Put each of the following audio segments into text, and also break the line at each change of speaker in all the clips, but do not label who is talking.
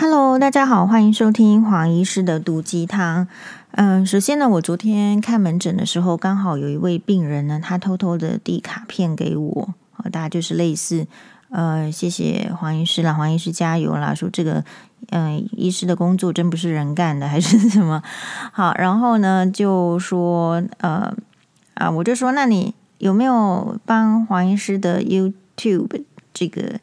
Hello，大家好，欢迎收听黄医师的毒鸡汤。嗯，首先呢，我昨天看门诊的时候，刚好有一位病人呢，他偷偷的递卡片给我，啊大家就是类似，呃，谢谢黄医师啦，黄医师加油啦，说这个，嗯、呃，医师的工作真不是人干的，还是什么？好，然后呢，就说，呃，啊，我就说，那你有没有帮黄医师的 YouTube 这个？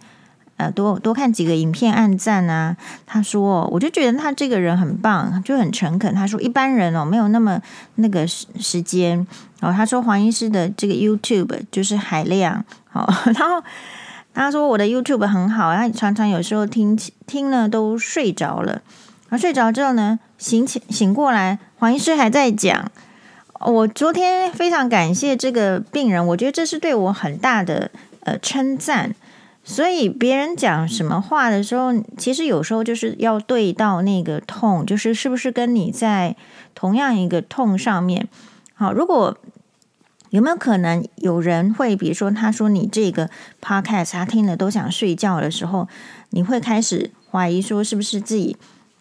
呃，多多看几个影片，按赞啊。他说，我就觉得他这个人很棒，就很诚恳。他说，一般人哦，没有那么那个时时间。然后他说，黄医师的这个 YouTube 就是海量。好，然后他说我的 YouTube 很好，他常常有时候听听了都睡着了。然后睡着之后呢，醒起醒过来，黄医师还在讲。我昨天非常感谢这个病人，我觉得这是对我很大的呃称赞。所以别人讲什么话的时候，其实有时候就是要对到那个痛，就是是不是跟你在同样一个痛上面。好，如果有没有可能有人会，比如说他说你这个 podcast 他听了都想睡觉的时候，你会开始怀疑说是不是自己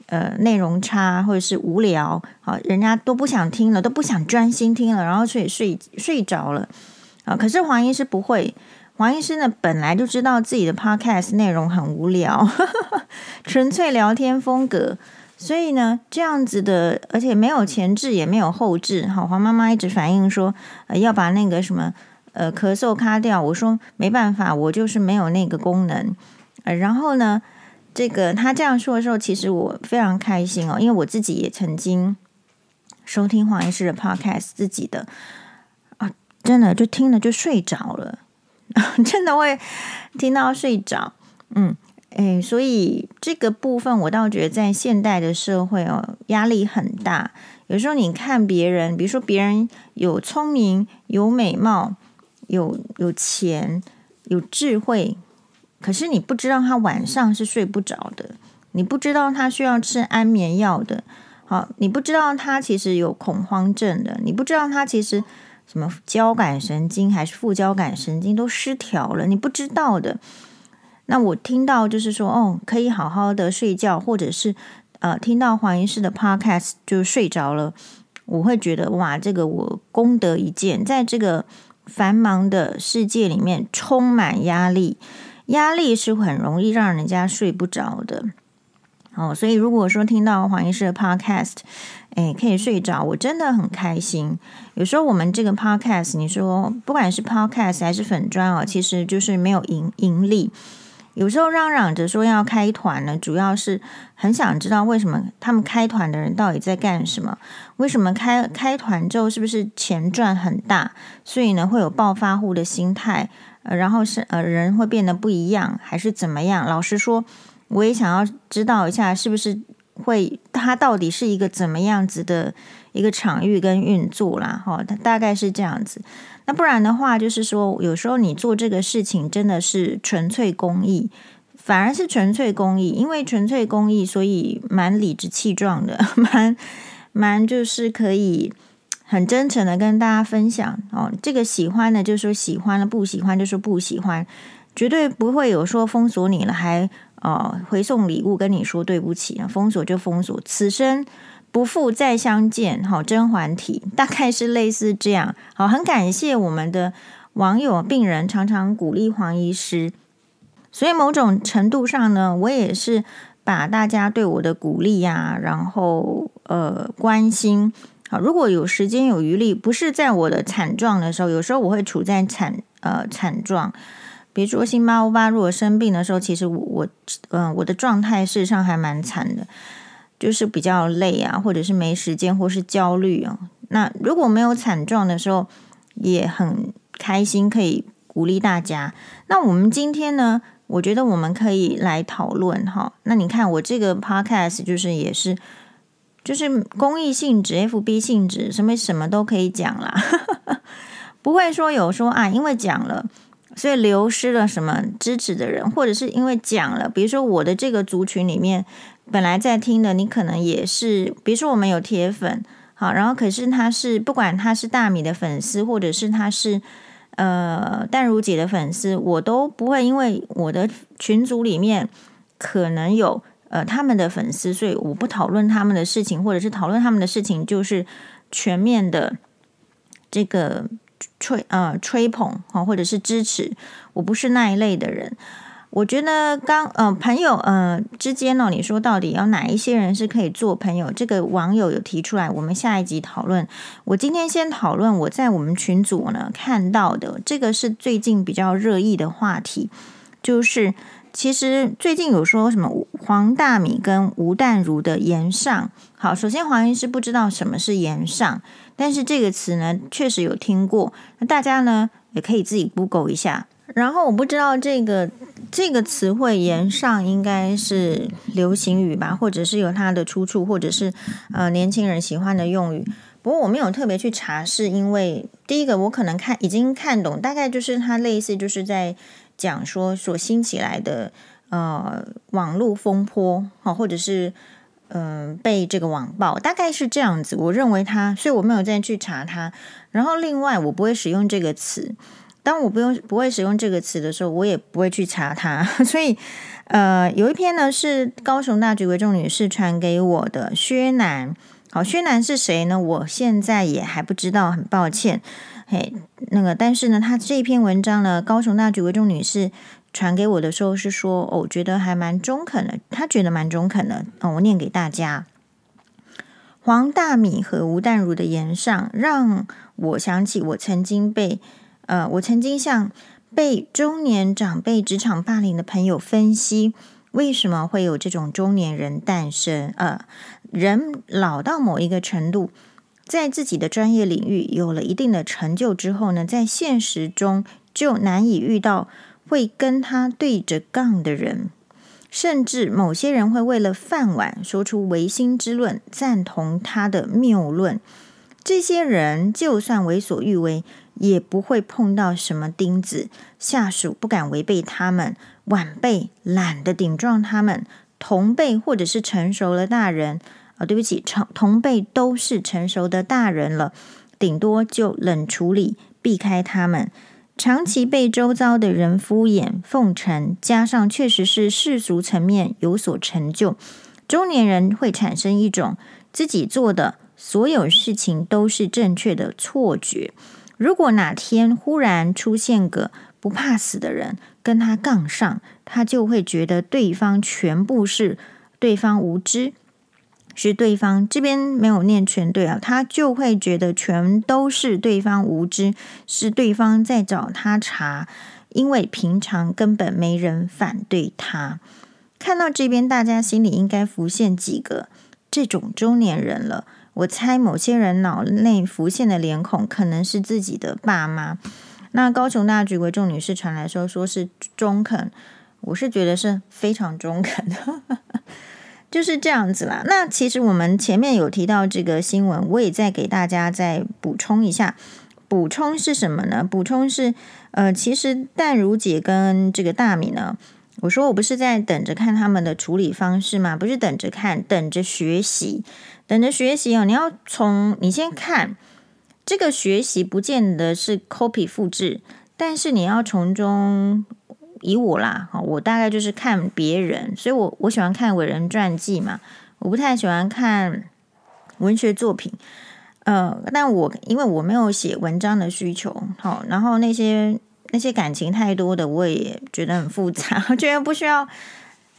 呃内容差或者是无聊，好，人家都不想听了，都不想专心听了，然后睡睡睡着了啊。可是黄医师不会。黄医师呢，本来就知道自己的 podcast 内容很无聊，纯粹聊天风格，所以呢，这样子的，而且没有前置也没有后置。好，黄妈妈一直反映说，呃，要把那个什么，呃，咳嗽卡掉。我说没办法，我就是没有那个功能。呃，然后呢，这个他这样说的时候，其实我非常开心哦，因为我自己也曾经收听黄医师的 podcast，自己的啊，真的就听了就睡着了。真的会听到睡着，嗯，诶，所以这个部分我倒觉得在现代的社会哦，压力很大。有时候你看别人，比如说别人有聪明、有美貌、有有钱、有智慧，可是你不知道他晚上是睡不着的，你不知道他需要吃安眠药的，好，你不知道他其实有恐慌症的，你不知道他其实。什么交感神经还是副交感神经都失调了？你不知道的。那我听到就是说，哦，可以好好的睡觉，或者是呃，听到黄医师的 podcast 就睡着了，我会觉得哇，这个我功德一件。在这个繁忙的世界里面，充满压力，压力是很容易让人家睡不着的。哦，所以如果说听到黄医师的 podcast，哎，可以睡着，我真的很开心。有时候我们这个 podcast，你说不管是 podcast 还是粉专哦，其实就是没有盈盈利。有时候嚷嚷着说要开团呢，主要是很想知道为什么他们开团的人到底在干什么？为什么开开团之后是不是钱赚很大？所以呢，会有暴发户的心态，呃，然后是呃人会变得不一样，还是怎么样？老实说。我也想要知道一下，是不是会它到底是一个怎么样子的一个场域跟运作啦？哈，它大概是这样子。那不然的话，就是说有时候你做这个事情真的是纯粹公益，反而是纯粹公益，因为纯粹公益，所以蛮理直气壮的，蛮蛮就是可以很真诚的跟大家分享哦。这个喜欢的就说喜欢了，不喜欢就说不喜欢，绝对不会有说封锁你了还。哦，回送礼物跟你说对不起啊，封锁就封锁，此生不复再相见。好，甄嬛体大概是类似这样。好，很感谢我们的网友病人常常鼓励黄医师，所以某种程度上呢，我也是把大家对我的鼓励呀，然后呃关心。好，如果有时间有余力，不是在我的惨状的时候，有时候我会处在惨呃惨状。比如说，星妈欧巴如果生病的时候，其实我我嗯、我的状态事实上还蛮惨的，就是比较累啊，或者是没时间，或是焦虑啊。那如果没有惨状的时候，也很开心，可以鼓励大家。那我们今天呢，我觉得我们可以来讨论哈。那你看我这个 podcast 就是也是就是公益性质、FB 性质，什么什么都可以讲啦，不会说有说啊，因为讲了。所以流失了什么支持的人，或者是因为讲了，比如说我的这个族群里面本来在听的，你可能也是，比如说我们有铁粉，好，然后可是他是不管他是大米的粉丝，或者是他是呃淡如姐的粉丝，我都不会因为我的群组里面可能有呃他们的粉丝，所以我不讨论他们的事情，或者是讨论他们的事情就是全面的这个吹呃吹捧哈，或者是支持，我不是那一类的人。我觉得刚呃朋友呃之间呢，你说到底要哪一些人是可以做朋友？这个网友有提出来，我们下一集讨论。我今天先讨论我在我们群组呢看到的，这个是最近比较热议的话题，就是其实最近有说什么黄大米跟吴淡如的言上。好，首先黄医师不知道什么是言上，但是这个词呢确实有听过，那大家呢也可以自己 Google 一下。然后我不知道这个这个词汇“炎上”应该是流行语吧，或者是有它的出处，或者是呃年轻人喜欢的用语。不过我没有特别去查，是因为第一个我可能看已经看懂，大概就是它类似就是在讲说所兴起来的呃网络风波，好，或者是嗯、被这个网暴，大概是这样子。我认为他，所以我没有再去查他。然后另外我不会使用这个词。当我不用不会使用这个词的时候，我也不会去查他。所以，呃，有一篇呢是高雄大局为重女士传给我的薛楠。好，薛楠是谁呢？我现在也还不知道，很抱歉。嘿，那个，但是呢，他这篇文章呢，高雄大局为重女士传给我的时候是说，哦，我觉得还蛮中肯的。他觉得蛮中肯的。哦，我念给大家：黄大米和吴淡如的言上，让我想起我曾经被。呃，我曾经向被中年长辈职场霸凌的朋友分析，为什么会有这种中年人诞生？呃，人老到某一个程度，在自己的专业领域有了一定的成就之后呢，在现实中就难以遇到会跟他对着杠的人，甚至某些人会为了饭碗说出违心之论，赞同他的谬论。这些人就算为所欲为。也不会碰到什么钉子，下属不敢违背他们，晚辈懒得顶撞他们，同辈或者是成熟的大人啊、对不起，成同辈都是成熟的大人了，顶多就冷处理，避开他们。长期被周遭的人敷衍奉承，加上确实是世俗层面有所成就，中年人会产生一种自己做的所有事情都是正确的错觉。如果哪天忽然出现个不怕死的人跟他杠上，他就会觉得对方全部是对方无知，是对方这边没有念全对啊，他就会觉得全都是对方无知，是对方在找他茬，因为平常根本没人反对他。看到这边，大家心里应该浮现几个这种中年人了。我猜某些人脑内浮现的脸孔可能是自己的爸妈。那高雄大橘为重女士传来说，说是中肯，我是觉得是非常中肯的，就是这样子啦。那其实我们前面有提到这个新闻，我也再给大家再补充一下。补充是什么呢？补充是呃，其实淡如姐跟这个大米呢，我说我不是在等着看他们的处理方式吗？不是等着看，等着学习。等着学习哦，你要从你先看这个学习，不见得是 copy 复制，但是你要从中以我啦，我大概就是看别人，所以我我喜欢看伟人传记嘛，我不太喜欢看文学作品，呃，但我因为我没有写文章的需求，好，然后那些那些感情太多的，我也觉得很复杂，我觉得不需要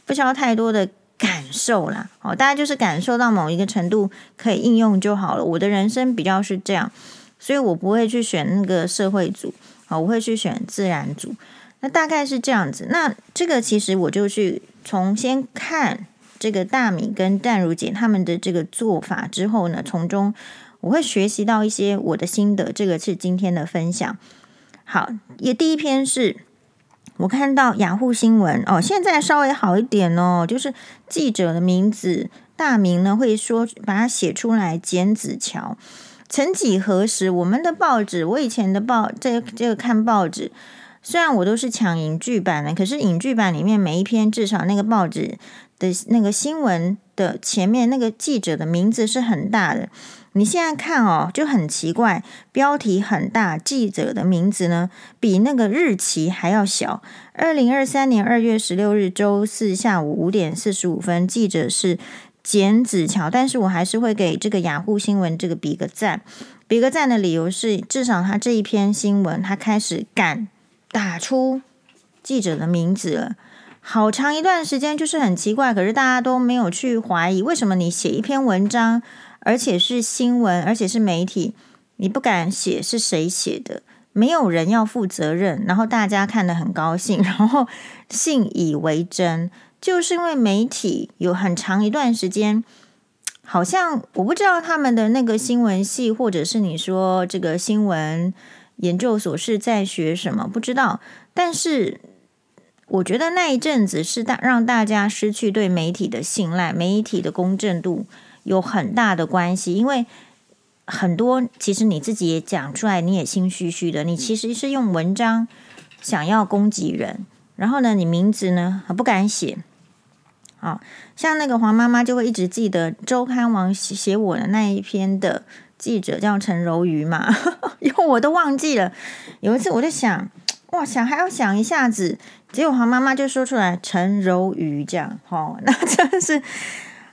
不需要太多的。感受啦，哦，大家就是感受到某一个程度可以应用就好了。我的人生比较是这样，所以我不会去选那个社会组，啊，我会去选自然组。那大概是这样子。那这个其实我就去从先看这个大米跟淡如姐他们的这个做法之后呢，从中我会学习到一些我的心得。这个是今天的分享。好，也第一篇是。我看到雅虎新闻哦，现在稍微好一点哦，就是记者的名字大名呢，会说把它写出来。简子乔，曾几何时，我们的报纸，我以前的报，这这个看报纸，虽然我都是抢影剧版的，可是影剧版里面每一篇至少那个报纸的那个新闻的前面那个记者的名字是很大的。你现在看哦，就很奇怪，标题很大，记者的名字呢比那个日期还要小。二零二三年二月十六日周四下午五点四十五分，记者是简子乔，但是我还是会给这个雅虎新闻这个比个赞。比个赞的理由是，至少他这一篇新闻，他开始敢打出记者的名字了。好长一段时间就是很奇怪，可是大家都没有去怀疑，为什么你写一篇文章？而且是新闻，而且是媒体，你不敢写是谁写的？没有人要负责任，然后大家看得很高兴，然后信以为真，就是因为媒体有很长一段时间，好像我不知道他们的那个新闻系，或者是你说这个新闻研究所是在学什么，不知道。但是我觉得那一阵子是大让大家失去对媒体的信赖，媒体的公正度。有很大的关系，因为很多其实你自己也讲出来，你也心虚虚的。你其实是用文章想要攻击人，然后呢，你名字呢还不敢写。啊像那个黄妈妈就会一直记得周刊王写我的那一篇的记者叫陈柔瑜嘛，因为我都忘记了。有一次我就想，哇，想还要想一下子，结果黄妈妈就说出来陈柔瑜这样，哦，那真是。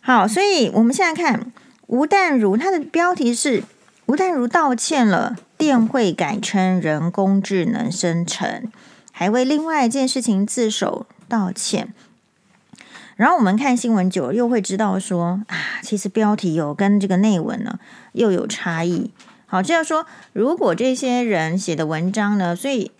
好，所以我们现在看吴淡如，他的标题是吴淡如道歉了，电会改称人工智能生成，还为另外一件事情自首道歉。然后我们看新闻久了，又会知道说啊，其实标题有跟这个内文呢又有差异。好，这样说，如果这些人写的文章呢，所以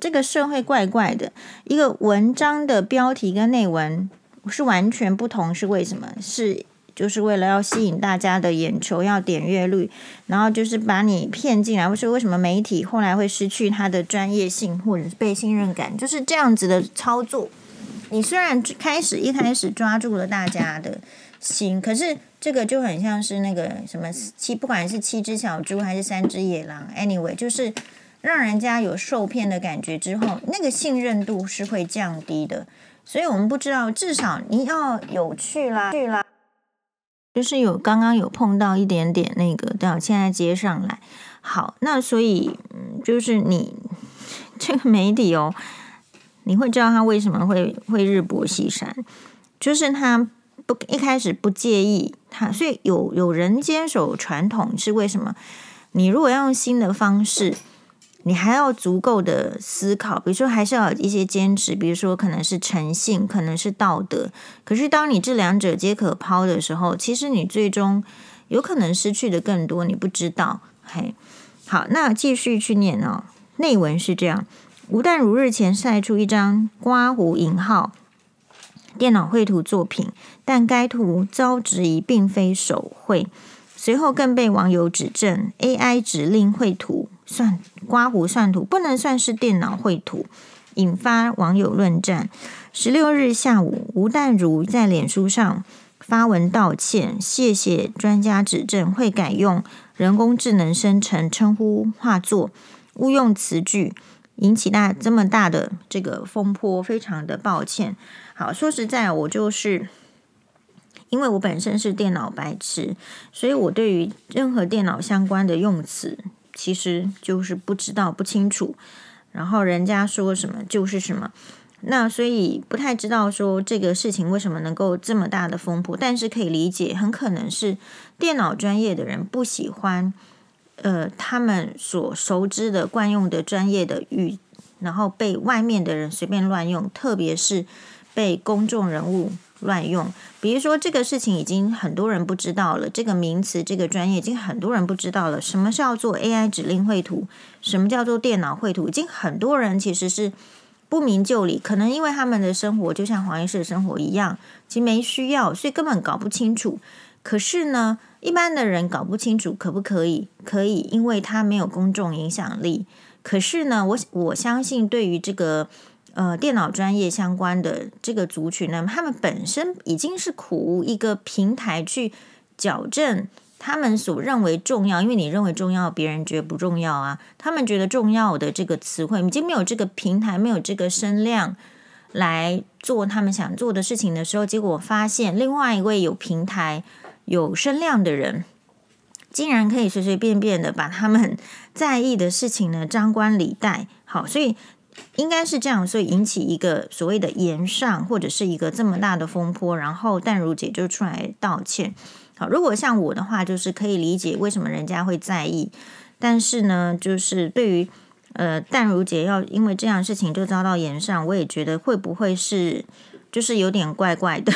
这个社会怪怪的，一个文章的标题跟内文。是完全不同，是为什么？是就是为了要吸引大家的眼球，要点阅率，然后就是把你骗进来。或是为什么媒体后来会失去它的专业性或者是被信任感？就是这样子的操作。你虽然开始一开始抓住了大家的心，可是这个就很像是那个什么七，不管是七只小猪还是三只野狼，anyway，就是让人家有受骗的感觉之后，那个信任度是会降低的。所以我们不知道，至少你要有趣啦，去啦，就是有刚刚有碰到一点点那个，到现在接上来。好，那所以，就是你这个媒体哦，你会知道他为什么会会日薄西山，就是他不一开始不介意他，所以有有人坚守传统是为什么？你如果要用新的方式。你还要足够的思考，比如说还是要有一些坚持，比如说可能是诚信，可能是道德。可是当你这两者皆可抛的时候，其实你最终有可能失去的更多，你不知道。嘿，好，那继续去念哦。内文是这样：吴淡如日前晒出一张刮胡引号电脑绘图作品，但该图遭质疑并非手绘，随后更被网友指证 AI 指令绘图。算刮胡算图不能算是电脑绘图，引发网友论战。十六日下午，吴淡如在脸书上发文道歉，谢谢专家指正，会改用人工智能生成称呼画作，勿用词句，引起大这么大的这个风波，非常的抱歉。好，说实在，我就是因为我本身是电脑白痴，所以我对于任何电脑相关的用词。其实就是不知道不清楚，然后人家说什么就是什么，那所以不太知道说这个事情为什么能够这么大的风波，但是可以理解，很可能是电脑专业的人不喜欢，呃，他们所熟知的惯用的专业的语，然后被外面的人随便乱用，特别是被公众人物。乱用，比如说这个事情已经很多人不知道了，这个名词、这个专业已经很多人不知道了。什么叫做 AI 指令绘图？什么叫做电脑绘图？已经很多人其实是不明就里，可能因为他们的生活就像黄医师的生活一样，其实没需要，所以根本搞不清楚。可是呢，一般的人搞不清楚可不可以？可以，因为他没有公众影响力。可是呢，我我相信对于这个。呃，电脑专业相关的这个族群呢，他们本身已经是苦无一个平台去矫正他们所认为重要，因为你认为重要，别人觉得不重要啊。他们觉得重要的这个词汇，已经没有这个平台，没有这个声量来做他们想做的事情的时候，结果发现另外一位有平台、有声量的人竟然可以随随便便的把他们在意的事情呢张冠李戴，好，所以应该是这样，所以引起一个所谓的言上或者是一个这么大的风波，然后淡如姐就出来道歉。好，如果像我的话，就是可以理解为什么人家会在意，但是呢，就是对于呃淡如姐要因为这样事情就遭到言上，我也觉得会不会是就是有点怪怪的，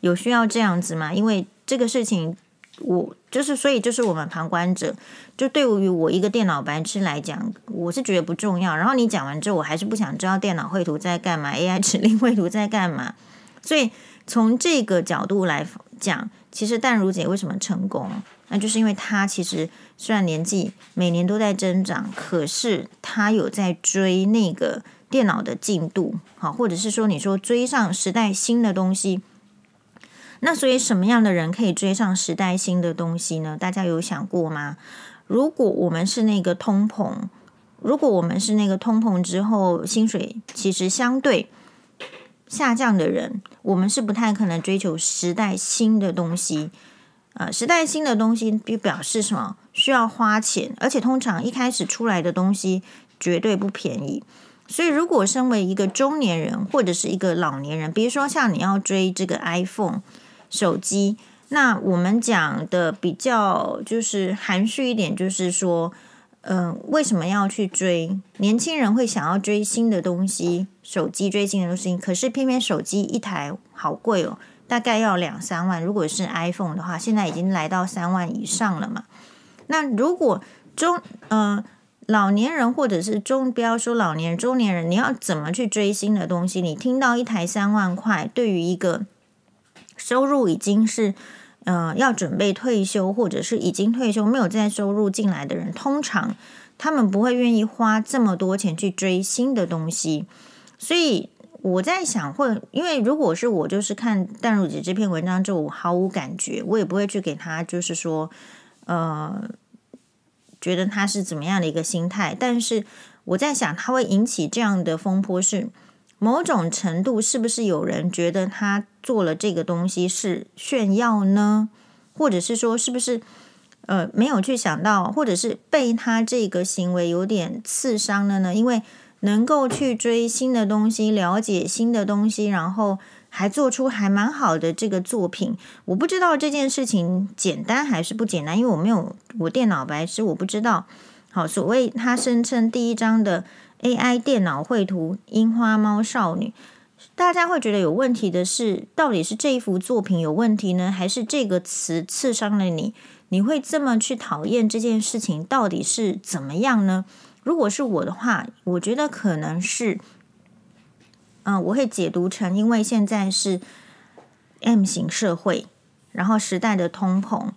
有需要这样子吗？因为这个事情，我就是所以就是我们旁观者，就对于我一个电脑白痴来讲，我是觉得不重要。然后你讲完之后，我还是不想知道电脑绘图在干嘛，AI 指令绘图在干嘛，所以从这个角度来讲。其实淡如姐为什么成功？那就是因为她其实虽然年纪每年都在增长，可是她有在追那个电脑的进度，好，或者是说你说追上时代新的东西。那所以什么样的人可以追上时代新的东西呢？大家有想过吗？如果我们是那个通膨，如果我们是那个通膨之后薪水其实相对。下降的人，我们是不太可能追求时代新的东西。呃，时代新的东西就表示什么？需要花钱，而且通常一开始出来的东西绝对不便宜。所以，如果身为一个中年人或者是一个老年人，比如说像你要追这个 iPhone 手机，那我们讲的比较就是含蓄一点，就是说。嗯、为什么要去追？年轻人会想要追新的东西，手机追新的东西，可是偏偏手机一台好贵哦，大概要两三万。如果是 iPhone 的话，现在已经来到三万以上了嘛。那如果中呃老年人或者是中，不要说老年人，中年人，你要怎么去追新的东西？你听到一台三万块，对于一个收入已经是。呃，要准备退休，或者是已经退休没有再收入进来的人，通常他们不会愿意花这么多钱去追新的东西。所以我在想，会因为如果是我，就是看淡如姐这篇文章之后，我毫无感觉，我也不会去给他，就是说，呃，觉得他是怎么样的一个心态。但是我在想，他会引起这样的风波是。某种程度，是不是有人觉得他做了这个东西是炫耀呢？或者是说，是不是呃没有去想到，或者是被他这个行为有点刺伤了呢？因为能够去追新的东西，了解新的东西，然后还做出还蛮好的这个作品，我不知道这件事情简单还是不简单，因为我没有我电脑白痴，我不知道。好，所谓他声称第一章的。AI 电脑绘图《樱花猫少女》，大家会觉得有问题的是，到底是这一幅作品有问题呢，还是这个词刺伤了你？你会这么去讨厌这件事情，到底是怎么样呢？如果是我的话，我觉得可能是，嗯、我会解读成，因为现在是 M 型社会，然后时代的通膨。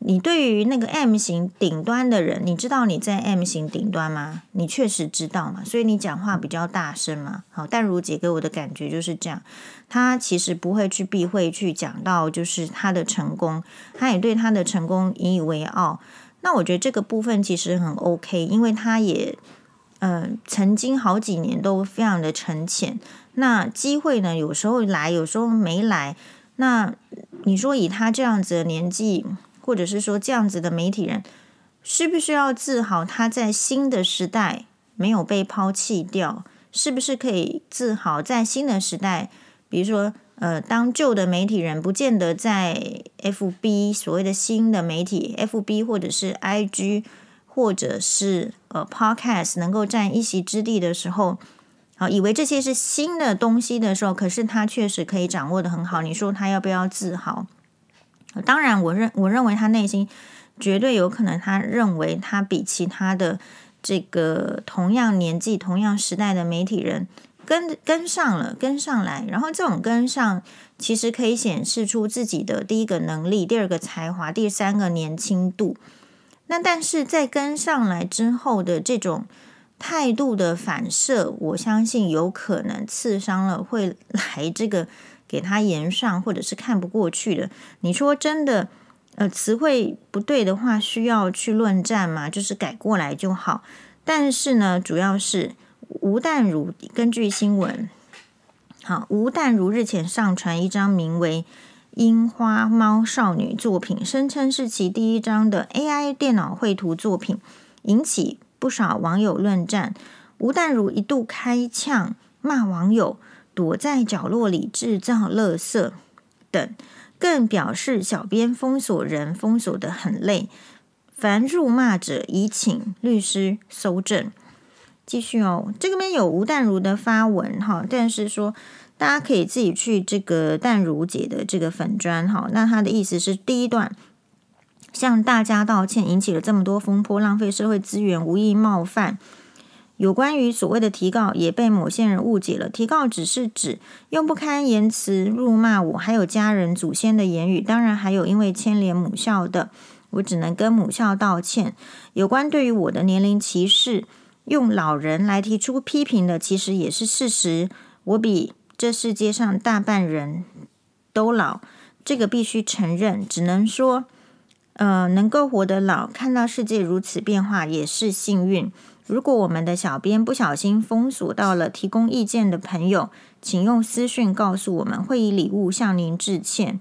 你对于那个 M 型顶端的人，你知道你在 M 型顶端吗？你确实知道嘛，所以你讲话比较大声嘛。好，但如姐给我的感觉就是这样，她其实不会去避讳去讲到就是她的成功，她也对她的成功引以为傲。那我觉得这个部分其实很 OK，因为她也嗯、曾经好几年都非常的沉潜。那机会呢，有时候来，有时候没来。那你说以她这样子的年纪，或者是说这样子的媒体人，需不需要自豪他在新的时代没有被抛弃掉？是不是可以自豪在新的时代，比如说，呃，当旧的媒体人不见得在 FB 所谓的新的媒体 FB 或者是 IG 或者是呃 Podcast 能够占一席之地的时候，好，以为这些是新的东西的时候，可是他确实可以掌握得很好。你说他要不要自豪？当然，我认我认为他内心绝对有可能，他认为他比其他的这个同样年纪、同样时代的媒体人跟跟上了，跟上来。然后这种跟上，其实可以显示出自己的第一个能力、第二个才华、第三个年轻度。那但是在跟上来之后的这种态度的反射，我相信有可能刺伤了会来这个。给他炎上，或者是看不过去的，你说真的，呃，词汇不对的话，需要去论战吗？就是改过来就好。但是呢，主要是吴淡如根据新闻，好，吴淡如日前上传一张名为《樱花猫少女作品，声称是其第一张的 AI 电脑绘图作品，引起不少网友论战。吴淡如一度开呛骂网友躲在角落里制造垃圾等，更表示小编封锁人封锁得很累，凡辱骂者已请律师搜证。继续哦，这个边有吴淡如的发文哈，但是说大家可以自己去这个淡如姐的这个粉专哈。那他的意思是，第一段向大家道歉，引起了这么多风波，浪费社会资源，无意冒犯。有关于所谓的提告，也被某些人误解了。提告只是指用不堪言辞辱骂我，还有家人、祖先的言语，当然还有因为牵连母校的，我只能跟母校道歉。有关对于我的年龄歧视。用老人来提出批评的，其实也是事实。我比这世界上大半人都老，这个必须承认。只能说，呃，能够活得老，看到世界如此变化，也是幸运。如果我们的小编不小心封锁到了提供意见的朋友，请用私讯告诉我们，会以礼物向您致歉。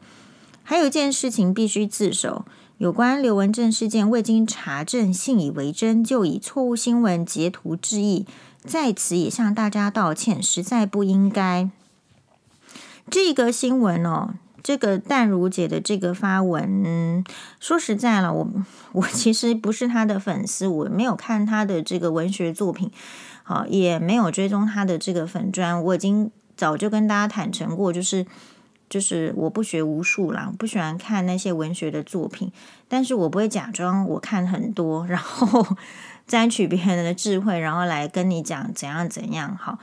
还有一件事情必须自首。有关刘文正事件未经查证，信以为真，就以错误新闻截图致意，在此也向大家道歉，实在不应该。这个新闻哦，这个淡如姐的这个发文，说实在了，我我其实不是她的粉丝，我没有看她的这个文学作品，好，也没有追踪她的这个粉专，我已经早就跟大家坦诚过，就是。就是我不学无术啦，不喜欢看那些文学的作品，但是我不会假装我看很多，然后 摘取别人的智慧，然后来跟你讲怎样怎样。好，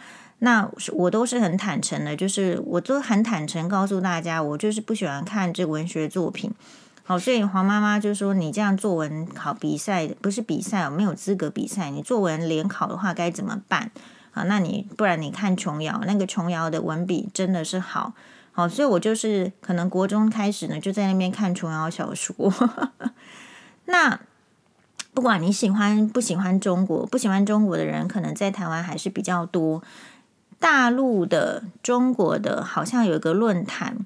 那我都是很坦诚的，就是我都很坦诚告诉大家，我就是不喜欢看这文学作品。好，所以黄妈妈就说你这样作文考比赛不是比赛，我没有资格比赛。你作文联考的话该怎么办？好，那你不然你看琼瑶，那个琼瑶的文笔真的是好。好，所以我就是可能国中开始呢，就在那边看琼瑶小说。那不管你喜欢不喜欢中国，不喜欢中国的人，可能在台湾还是比较多。大陆的、中国的，好像有一个论坛，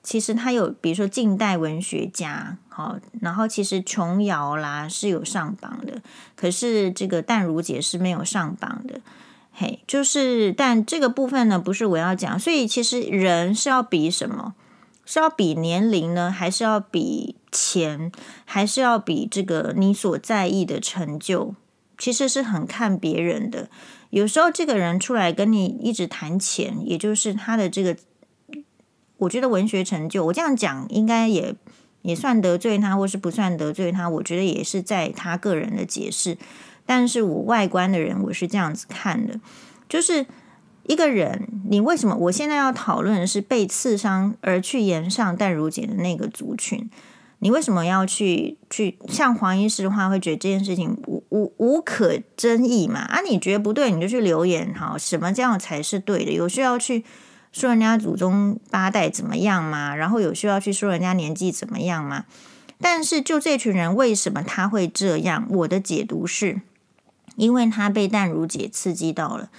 其实他有，比如说近代文学家，好，然后其实琼瑶啦是有上榜的，可是这个淡如姐是没有上榜的。嘿，就是，但这个部分呢，不是我要讲。所以其实人是要比什么？是要比年龄呢，还是要比钱，还是要比这个你所在意的成就？其实是很看别人的。有时候这个人出来跟你一直谈钱，也就是他的这个，我觉得文学成就，我这样讲应该也也算得罪他，或是不算得罪他？我觉得也是在他个人的解释。但是我外观的人，我是这样子看的，就是一个人，你为什么？我现在要讨论的是被刺伤而去炎上淡如姐的那个族群，你为什么要去去像黄医师的话，会觉得这件事情无无无可争议嘛？啊，你觉得不对，你就去留言哈，什么这样才是对的？有需要去说人家祖宗八代怎么样吗？然后有需要去说人家年纪怎么样吗？但是就这群人，为什么他会这样？我的解读是。因为他被淡如姐刺激到了，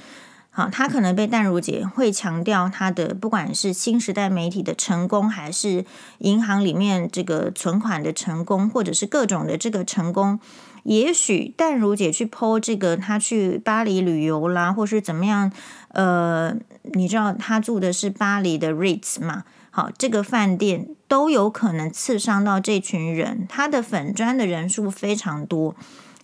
好，他可能被淡如姐会强调他的不管是新时代媒体的成功，还是银行里面这个存款的成功，或者是各种的这个成功，也许淡如姐去 po 这个他去巴黎旅游啦，或是怎么样，呃，你知道他住的是巴黎的 Ritz 嘛？好，这个饭店都有可能刺伤到这群人，他的粉专的人数非常多。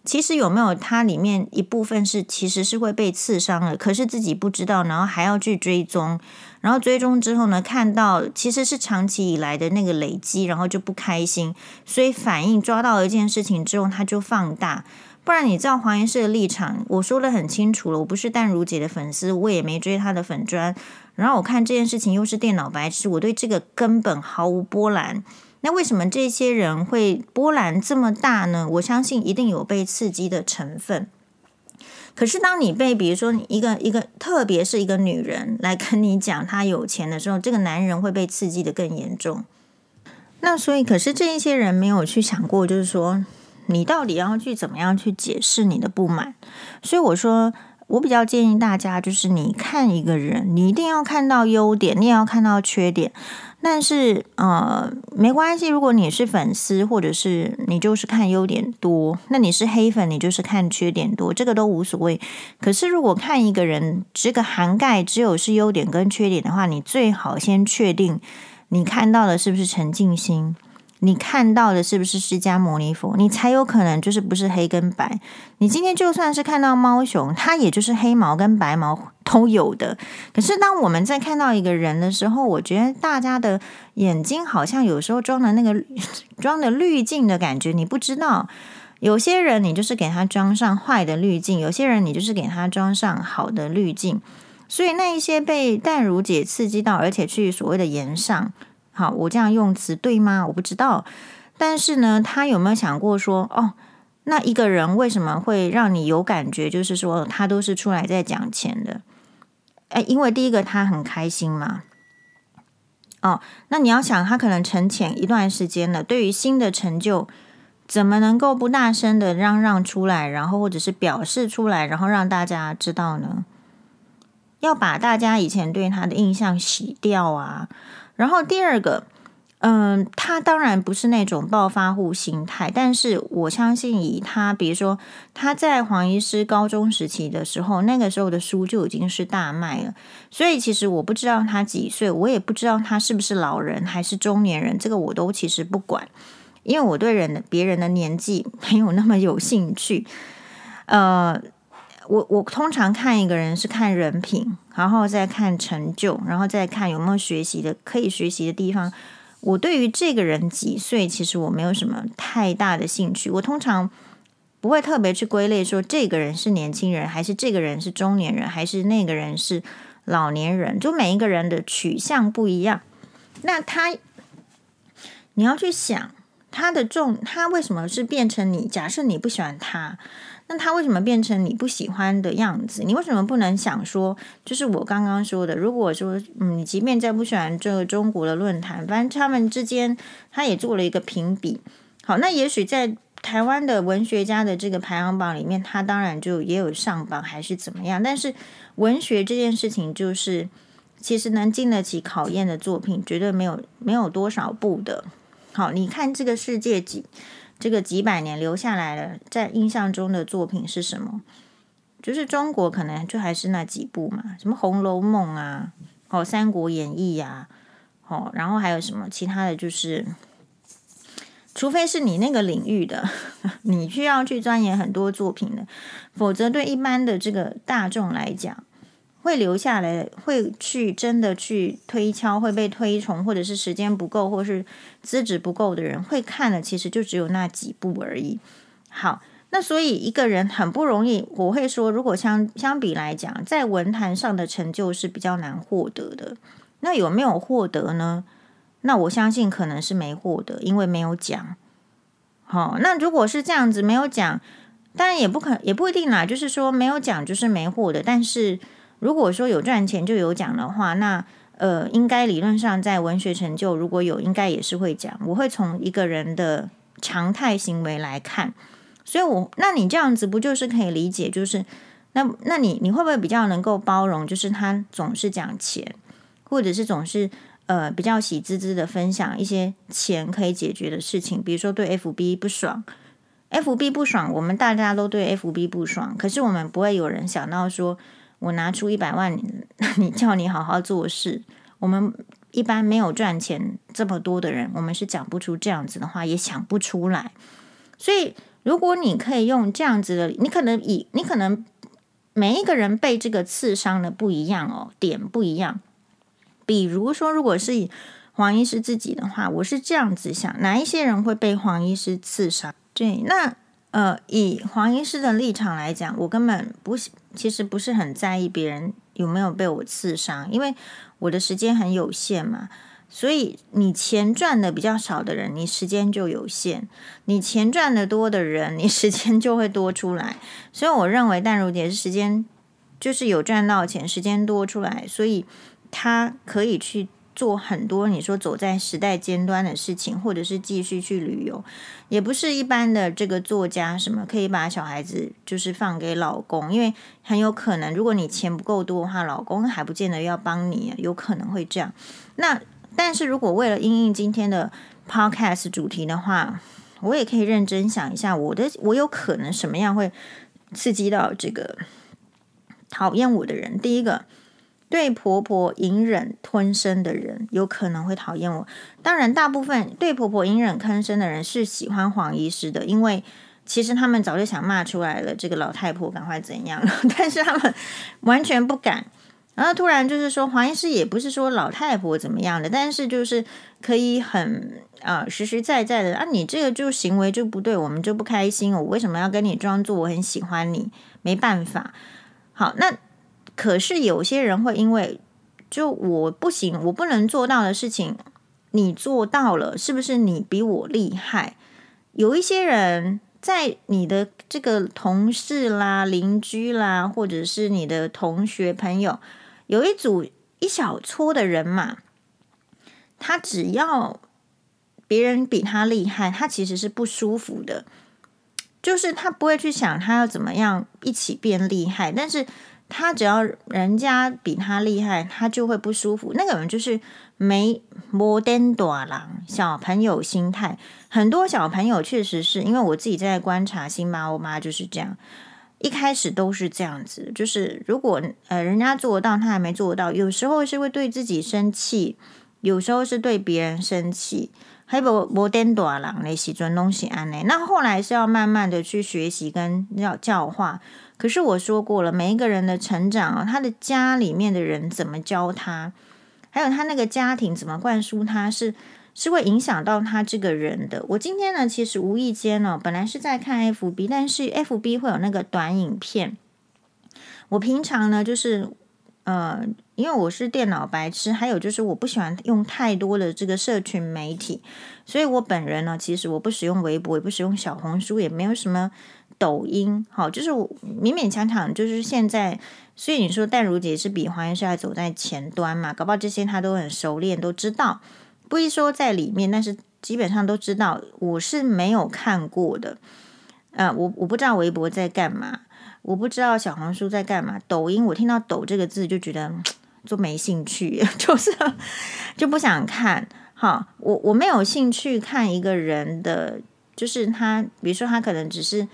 其实有没有它里面一部分是其实是会被刺伤了，可是自己不知道，然后还要去追踪，然后追踪之后呢，看到其实是长期以来的那个累积，然后就不开心，所以反应抓到一件事情之后，他就放大。不然你知道黄医师的立场，我说得很清楚了，我不是淡如姐的粉丝，我也没追她的粉专，然后我看这件事情又是电脑白痴，我对这个根本毫无波澜。那为什么这些人会波澜这么大呢？我相信一定有被刺激的成分。可是当你被比如说一个一个，特别是一个女人来跟你讲她有钱的时候，这个男人会被刺激得更严重。那所以，可是这一些人没有去想过，就是说你到底要去怎么样去解释你的不满。所以我说。我比较建议大家，就是你看一个人，你一定要看到优点，你也要看到缺点。但是，呃，没关系。如果你是粉丝，或者是你就是看优点多，那你是黑粉，你就是看缺点多，这个都无所谓。可是，如果看一个人，这个涵盖只有是优点跟缺点的话，你最好先确定你看到的是不是陈静心。你看到的是不是释迦牟尼佛？你才有可能就是不是黑跟白。你今天就算是看到猫熊，它也就是黑毛跟白毛都有的。可是当我们在看到一个人的时候，我觉得大家的眼睛好像有时候装的那个 装的滤镜的感觉，你不知道。有些人你就是给他装上坏的滤镜，有些人你就是给他装上好的滤镜。所以那一些被淡如姐刺激到，而且去所谓的炎上。好，我这样用词对吗？我不知道。但是呢，他有没有想过说，哦，那一个人为什么会让你有感觉？就是说，他都是出来在讲钱的。哎，因为第一个他很开心嘛。哦，那你要想，他可能沉潜一段时间了，对于新的成就，怎么能够不大声的嚷嚷出来，然后或者是表示出来，然后让大家知道呢？要把大家以前对他的印象洗掉啊。然后第二个，嗯，他当然不是那种暴发户心态，但是我相信以他，比如说他在黄医师高中时期的时候，那个时候的书就已经是大卖了。所以其实我不知道他几岁，我也不知道他是不是老人还是中年人，这个我都其实不管，因为我对人的别人的年纪没有那么有兴趣。呃，我我通常看一个人是看人品。然后再看成就，然后再看有没有学习的可以学习的地方。我对于这个人几岁，其实我没有什么太大的兴趣。我通常不会特别去归类说这个人是年轻人，还是这个人是中年人，还是那个人是老年人。就每一个人的取向不一样。那他，你要去想他的重，他为什么是变成你？假设你不喜欢他。那他为什么变成你不喜欢的样子？你为什么不能想说，就是我刚刚说的，如果说，嗯，你即便再不喜欢这个中国的论坛，反正他们之间他也做了一个评比。好，那也许在台湾的文学家的这个排行榜里面，他当然就也有上榜，还是怎么样？但是文学这件事情，就是其实能经得起考验的作品，绝对没有没有多少部的。好，你看这个世界几。这个几百年留下来的，在印象中的作品是什么？就是中国可能就还是那几部嘛，什么《红楼梦》啊，哦，《三国演义》呀，哦，然后还有什么其他的就是，除非是你那个领域的，你需要去钻研很多作品的，否则对一般的这个大众来讲。会留下来，会去真的去推敲，会被推崇，或者是时间不够，或是资质不够的人会看的，其实就只有那几部而已。好，那所以一个人很不容易，我会说，如果相相比来讲，在文坛上的成就是比较难获得的。那有没有获得呢？那我相信可能是没获得，因为没有奖。好，那如果是这样子，没有奖，当然也不可也不一定啦，就是说没有奖就是没获得，但是。如果说有赚钱就有奖的话，那呃，应该理论上在文学成就如果有，应该也是会讲。我会从一个人的常态行为来看，所以我那你这样子不就是可以理解？就是那那你你会不会比较能够包容？就是他总是讲钱，或者是总是呃比较喜滋滋的分享一些钱可以解决的事情，比如说对 FB 不爽，FB 不爽，我们大家都对 FB 不爽，可是我们不会有人想到说。我拿出一百万，你叫你好好做事。我们一般没有赚钱这么多的人，我们是讲不出这样子的话，也想不出来。所以，如果你可以用这样子的，你可能以你可能每一个人被这个刺伤的不一样哦，点不一样。比如说，如果是以黄医师自己的话，我是这样子想：哪一些人会被黄医师刺伤？对，那。呃，以黄医师的立场来讲，我根本不，其实不是很在意别人有没有被我刺伤，因为我的时间很有限嘛。所以你钱赚的比较少的人，你时间就有限；你钱赚的多的人，你 时间就会多出来。所以我认为淡如姐是时间，就是有赚到钱，时间多出来，所以他可以去做很多你说走在时代尖端的事情，或者是继续去旅游，也不是一般的这个作家什么可以把小孩子就是放给老公，因为很有可能如果你钱不够多的话，老公还不见得要帮你，有可能会这样。那但是如果为了因应今天的 podcast 主题的话，我也可以认真想一下，我的我有可能什么样会刺激到这个讨厌我的人。第一个，对婆婆隐忍吞声的人有可能会讨厌我。当然，大部分对婆婆隐忍吞声的人是喜欢黄医师的，因为其实他们早就想骂出来了，这个老太婆赶快怎样，但是他们完全不敢。然后突然就是说，黄医师也不是说老太婆怎么样的，但是就是可以很啊、实实在在的啊，你这个就行为就不对，我们就不开心。我为什么要跟你装作我很喜欢你？没办法。好，那可是有些人会因为就我不行，我不能做到的事情，你做到了，是不是你比我厉害？有一些人在你的这个同事啦、邻居啦，或者是你的同学朋友。有一组一小撮的人嘛，他只要别人比他厉害，他其实是不舒服的。就是他不会去想他要怎么样一起变厉害，但是他只要人家比他厉害，他就会不舒服。那个人就是没摩登多郎小朋友心态。很多小朋友确实是因为我自己在观察新妈，我妈就是这样。一开始都是这样子，就是如果呃人家做得到，他还没做得到，有时候是会对自己生气，有时候是对别人生气，还有摩颠大郎那些尊东西安呢。那后来是要慢慢的去学习跟要教化。可是我说过了，每一个人的成长啊，他的家里面的人怎么教他，还有他那个家庭怎么灌输他是。是会影响到他这个人的。我今天呢，其实无意间呢，本来是在看 FB，但是 FB 会有那个短影片。我平常呢，就是呃，因为我是电脑白痴，还有就是我不喜欢用太多的这个社群媒体，所以我本人呢，其实我不使用微博，也不使用小红书，也没有什么抖音。好，就是我勉勉强强，就是现在。所以你说淡如姐是比黄医师还走在前端嘛？搞不好这些他都很熟练，都知道。不一说在里面，但是基本上都知道我是没有看过的。呃，我我不知道微博在干嘛，我不知道小红书在干嘛，抖音我听到“抖”这个字就觉得 就没兴趣，就是就不想看。哈，我我没有兴趣看一个人的，就是他，比如说他可能只是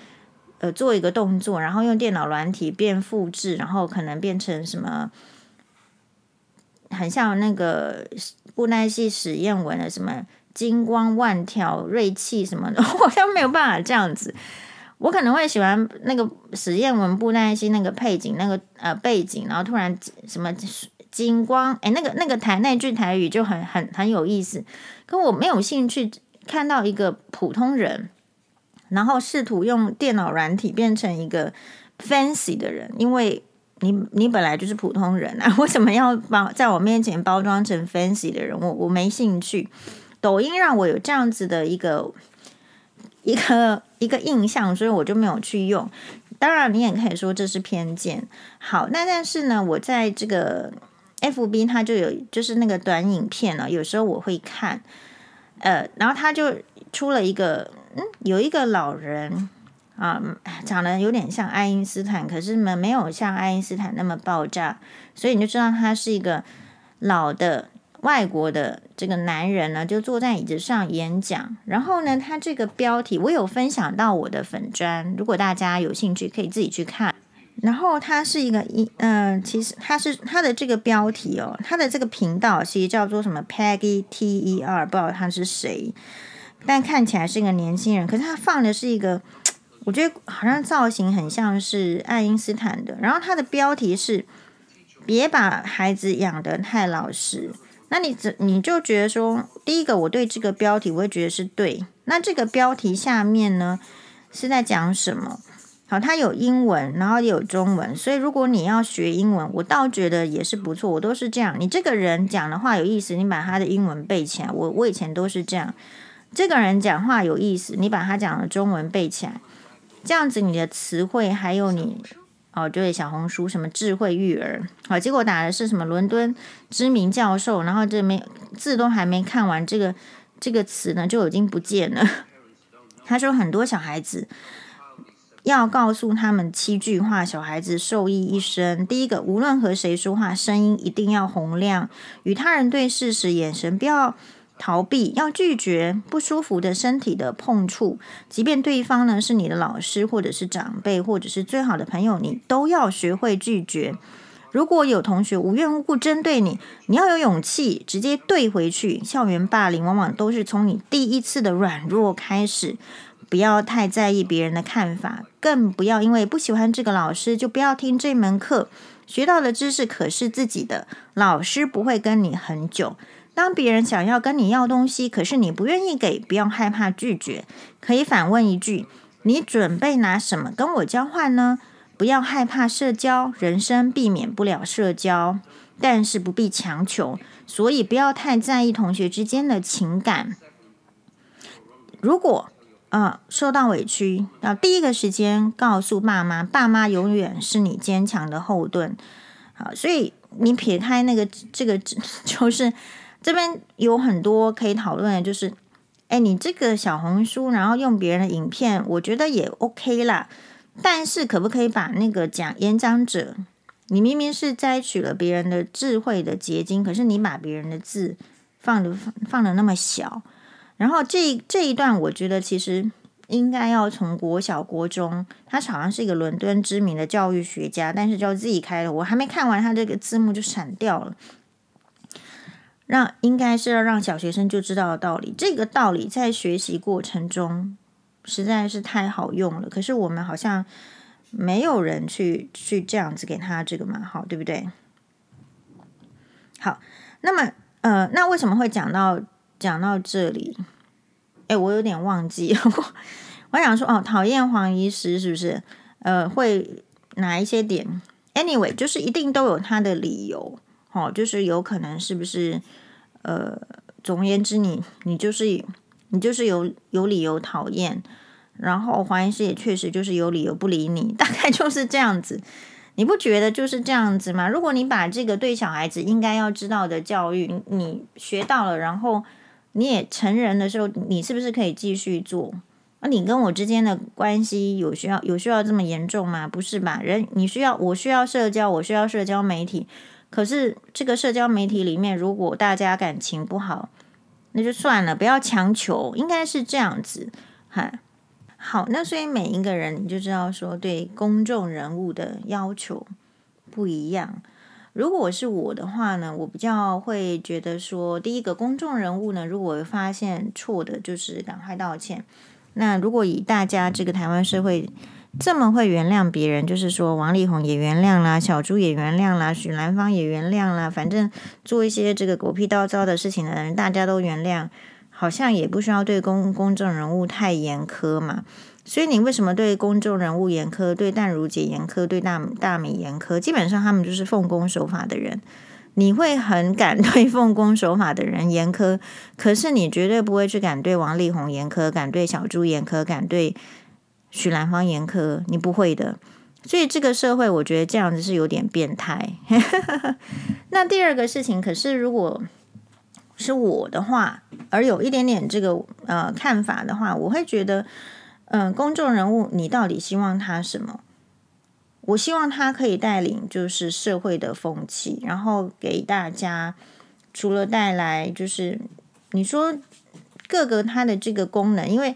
呃做一个动作，然后用电脑软体变复制，然后可能变成什么。很像那个布袋戏史艳文的什么金光万条锐气什么的，我好像没有办法这样子。我可能会喜欢那个史艳文布袋戏那个配景，那个呃背景，然后突然什么金光，哎，那个那个台那句台语就很很很有意思。可我没有兴趣看到一个普通人，然后试图用电脑软体变成一个 fancy 的人，因为。你你本来就是普通人啊，为什么要包在我面前包装成 fancy 的人？我我没兴趣。抖音让我有这样子的一个一个一个印象，所以我就没有去用。当然，你也可以说这是偏见。好，那但是呢，我在这个 FB 它就有就是那个短影片呢，有时候我会看。呃，然后他就出了一个，嗯，有一个老人。啊，长得有点像爱因斯坦，可是呢没有像爱因斯坦那么爆炸，所以你就知道他是一个老的外国的这个男人呢，就坐在椅子上演讲。然后呢，他这个标题我有分享到我的粉砖，如果大家有兴趣可以自己去看。然后他是一个一嗯、其实他是他的这个标题哦，他的这个频道其实叫做什么 Peggy T E R，不知道他是谁，但看起来是一个年轻人，可是他放的是一个。我觉得好像造型很像是爱因斯坦的，然后他的标题是“别把孩子养得太老实”。那你只你就觉得说，第一个我对这个标题我会觉得是对。那这个标题下面呢是在讲什么？好，它有英文，然后也有中文，所以如果你要学英文，我倒觉得也是不错。我都是这样，你这个人讲的话有意思，你把他的英文背起来。我我以前都是这样，这个人讲话有意思，你把他讲的中文背起来。这样子，你的词汇还有你哦，对，小红书什么智慧育儿，好，结果打的是什么伦敦知名教授，然后这没字都还没看完，这个这个词呢就已经不见了。他说很多小孩子要告诉他们七句话，小孩子受益一生。第一个，无论和谁说话，声音一定要洪亮，与他人对视时眼神不要。逃避，要拒绝不舒服的身体的碰触，即便对方呢是你的老师，或者是长辈，或者是最好的朋友，你都要学会拒绝。如果有同学无缘无故针对你，你要有勇气直接怼回去。校园霸凌往往都是从你第一次的软弱开始，不要太在意别人的看法，更不要因为不喜欢这个老师就不要听这门课。学到的知识可是自己的，老师不会跟你很久。当别人想要跟你要东西，可是你不愿意给，不要害怕拒绝，可以反问一句：“你准备拿什么跟我交换呢？”不要害怕社交，人生避免不了社交，但是不必强求，所以不要太在意同学之间的情感。如果啊、受到委屈，要第一个时间告诉爸妈，爸妈永远是你坚强的后盾。好，所以你撇开那个这个 就是。这边有很多可以讨论的，就是，哎，你这个小红书，然后用别人的影片，我觉得也 OK 啦。但是，可不可以把那个讲演讲者，你明明是摘取了别人的智慧的结晶，可是你把别人的字放的放放的那么小，然后这这一段，我觉得其实应该要从国小国中，他好像是一个伦敦知名的教育学家，但是就自己开了，我还没看完，他这个字幕就闪掉了。让应该是要让小学生就知道的道理，这个道理在学习过程中实在是太好用了。可是我们好像没有人去去这样子给他这个嘛，好，对不对？好，那么呃，那为什么会讲到讲到这里？哎，我有点忘记，我 我想说哦，讨厌黄医师是不是？呃，会哪一些点？Anyway，就是一定都有他的理由。哦，就是有可能是不是？呃，总而言之你，你就是你就是有有理由讨厌，然后黄医师也确实就是有理由不理你，大概就是这样子。你不觉得就是这样子吗？如果你把这个对小孩子应该要知道的教育你学到了，然后你也成人的时候，你是不是可以继续做？那你跟我之间的关系有需要有需要这么严重吗？不是吧？人你需要我需要社交，我需要社交媒体。可是这个社交媒体里面，如果大家感情不好，那就算了，不要强求，应该是这样子。哈，好，那所以每一个人你就知道说，对公众人物的要求不一样。如果是我的话呢，我比较会觉得说，第一个公众人物呢，如果发现错的，就是赶快道歉。那如果以大家这个台湾社会，这么会原谅别人，就是说王力宏也原谅啦，小猪也原谅啦，许兰芳也原谅啦，反正做一些这个狗屁倒灶的事情的人，大家都原谅，好像也不需要对公公众人物太严苛嘛。所以你为什么对公众人物严苛，对淡如姐严苛，对大大米严苛？基本上他们就是奉公守法的人，你会很敢对奉公守法的人严苛，可是你绝对不会去敢对王力宏严苛，敢对小猪严苛，敢对。许兰芳严苛，你不会的，所以这个社会，我觉得这样子是有点变态。那第二个事情，可是如果是我的话，而有一点点这个呃看法的话，我会觉得，嗯、公众人物，你到底希望他什么？我希望他可以带领就是社会的风气，然后给大家除了带来就是你说各个他的这个功能，因为。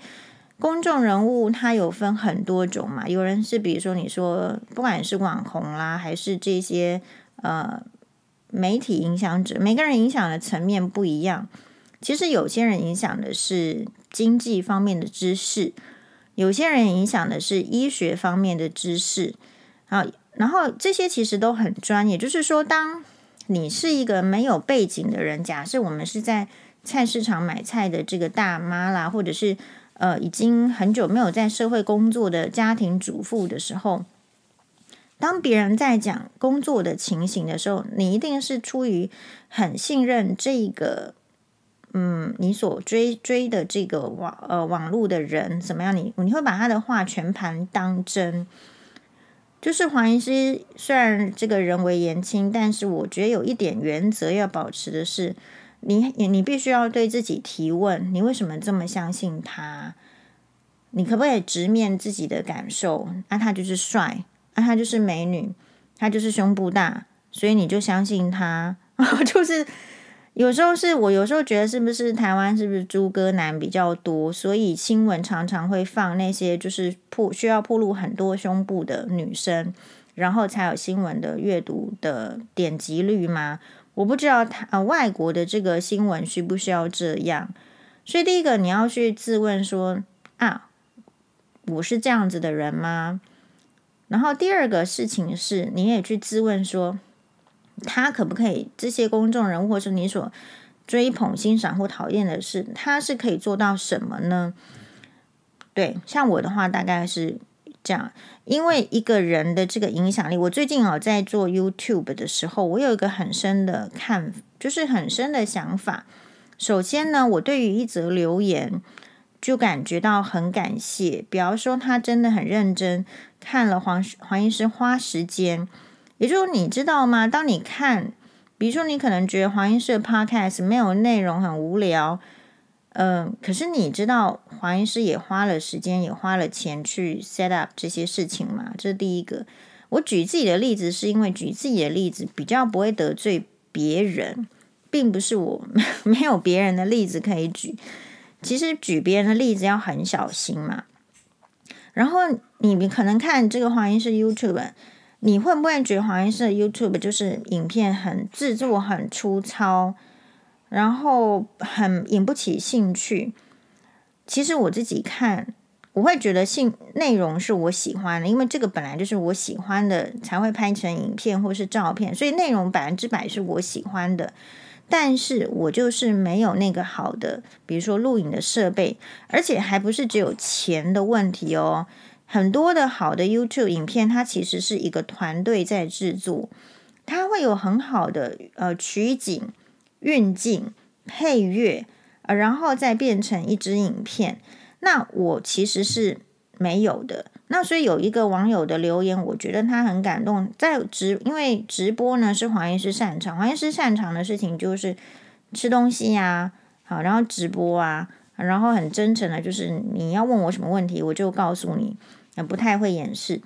公众人物他有分很多种嘛，有人是比如说你说不管是网红啦，还是这些呃媒体影响者，每个人影响的层面不一样。其实有些人影响的是经济方面的知识，有些人影响的是医学方面的知识啊，然后这些其实都很专业。就是说，当你是一个没有背景的人，假设我们是在菜市场买菜的这个大妈啦，或者是。呃，已经很久没有在社会工作的家庭主妇的时候，当别人在讲工作的情形的时候，你一定是出于很信任这个，嗯，你所追追的这个网呃网络的人怎么样？你你会把他的话全盘当真。就是黄医师虽然这个人微言轻，但是我觉得有一点原则要保持的是，你你你必须要对自己提问：你为什么这么相信他？你可不可以直面自己的感受？啊，他就是帅，啊，他就是美女，他就是胸部大，所以你就相信他？就是有时候是我有时候觉得是不是台湾是不是猪哥男比较多，所以新闻常常会放那些就是铺需要暴露很多胸部的女生，然后才有新闻的阅读的点击率吗？我不知道他呃外国的这个新闻需不需要这样？所以第一个你要去自问说啊。我是这样子的人吗？然后第二个事情是，你也去自问说，他可不可以？这些公众人物或是你所追捧、欣赏或讨厌的事，他是可以做到什么呢？对，像我的话，大概是这样。因为一个人的这个影响力，我最近哦在做 YouTube 的时候，我有一个很深的看，就是很深的想法。首先呢，我对于一则留言。就感觉到很感谢，比方说他真的很认真看了黄黄医师花时间，也就是你知道吗？当你看，比如说你可能觉得黄医师的 podcast 没有内容很无聊，嗯、可是你知道黄医师也花了时间，也花了钱去 set up 这些事情嘛？这是第一个。我举自己的例子，是因为举自己的例子比较不会得罪别人，并不是我 没有别人的例子可以举。其实举别人的例子要很小心嘛。然后你可能看这个黄医师 YouTube，你会不会觉得黄医师 YouTube 就是影片很制作很粗糙，然后很引不起兴趣？其实我自己看，我会觉得性内容是我喜欢的，因为这个本来就是我喜欢的，才会拍成影片或是照片，所以内容百分之百是我喜欢的。但是我就是没有那个好的，比如说录影的设备，而且还不是只有钱的问题哦。很多的好的 YouTube 影片，它其实是一个团队在制作，它会有很好的呃取景、运镜、配乐，呃，然后再变成一支影片。那我其实是没有的。那所以有一个网友的留言，我觉得他很感动。在直，因为直播呢是黄医师擅长，黄医师擅长的事情就是吃东西呀，好，然后直播啊，然后很真诚的，就是你要问我什么问题，我就告诉你，也不太会掩饰，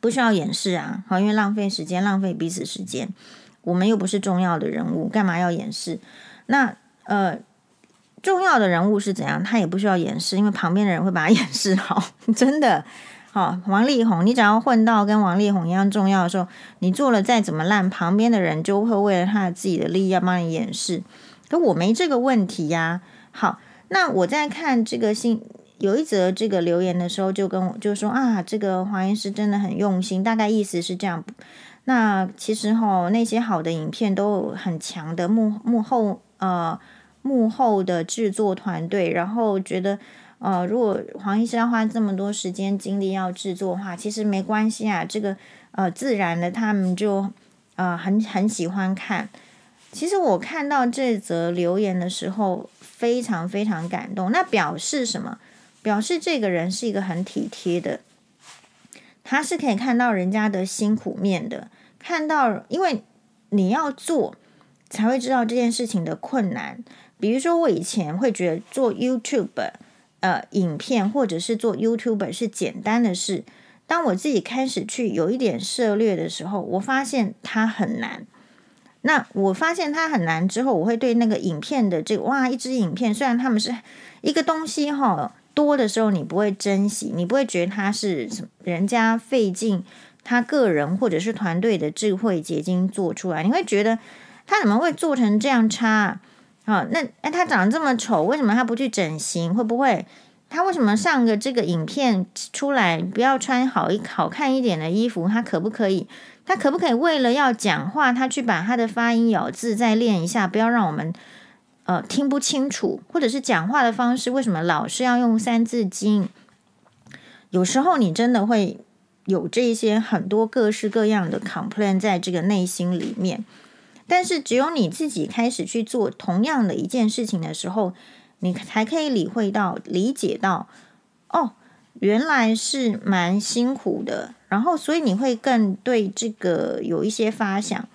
不需要掩饰啊，好，因为浪费时间，浪费彼此时间，我们又不是重要的人物，干嘛要掩饰？那呃。重要的人物是怎样？他也不需要掩饰，因为旁边的人会把他掩饰好。真的，好，王力宏，你只要混到跟王力宏一样重要的时候，你做了再怎么烂，旁边的人就会为了他的自己的利益要帮你掩饰。可我没这个问题呀。好，那我在看这个新有一则这个留言的时候，就跟我就说啊，这个黄医师真的很用心，大概意思是这样。那其实哈，那些好的影片都有很强的幕幕后呃。幕后的制作团队，然后觉得，呃，如果黄医师要花这么多时间精力要制作的话，其实没关系啊。这个，呃，自然的，他们就，呃，很很喜欢看。其实我看到这则留言的时候，非常非常感动。那表示什么？表示这个人是一个很体贴的，他是可以看到人家的辛苦面的，看到，因为你要做，才会知道这件事情的困难。比如说，我以前会觉得做 YouTube 呃影片，或者是做 YouTube 是简单的事。当我自己开始去有一点涉猎的时候，我发现它很难。那我发现它很难之后，我会对那个影片的这个哇，一支影片虽然他们是一个东西哈，多的时候你不会珍惜，你不会觉得他是人家费尽他个人或者是团队的智慧结晶做出来，你会觉得他怎么会做成这样差？好，那哎，他长得这么丑，为什么他不去整形？会不会他为什么上个这个影片出来不要穿好一好看一点的衣服？他可不可以？他可不可以为了要讲话，他去把他的发音咬字再练一下，不要让我们呃听不清楚？或者是讲话的方式，为什么老是要用三字经？有时候你真的会有这些很多各式各样的 complain 在这个内心里面。但是，只有你自己开始去做同样的一件事情的时候，你才可以理会到、理解到，哦，原来是蛮辛苦的，然后所以你会更对这个有一些发想。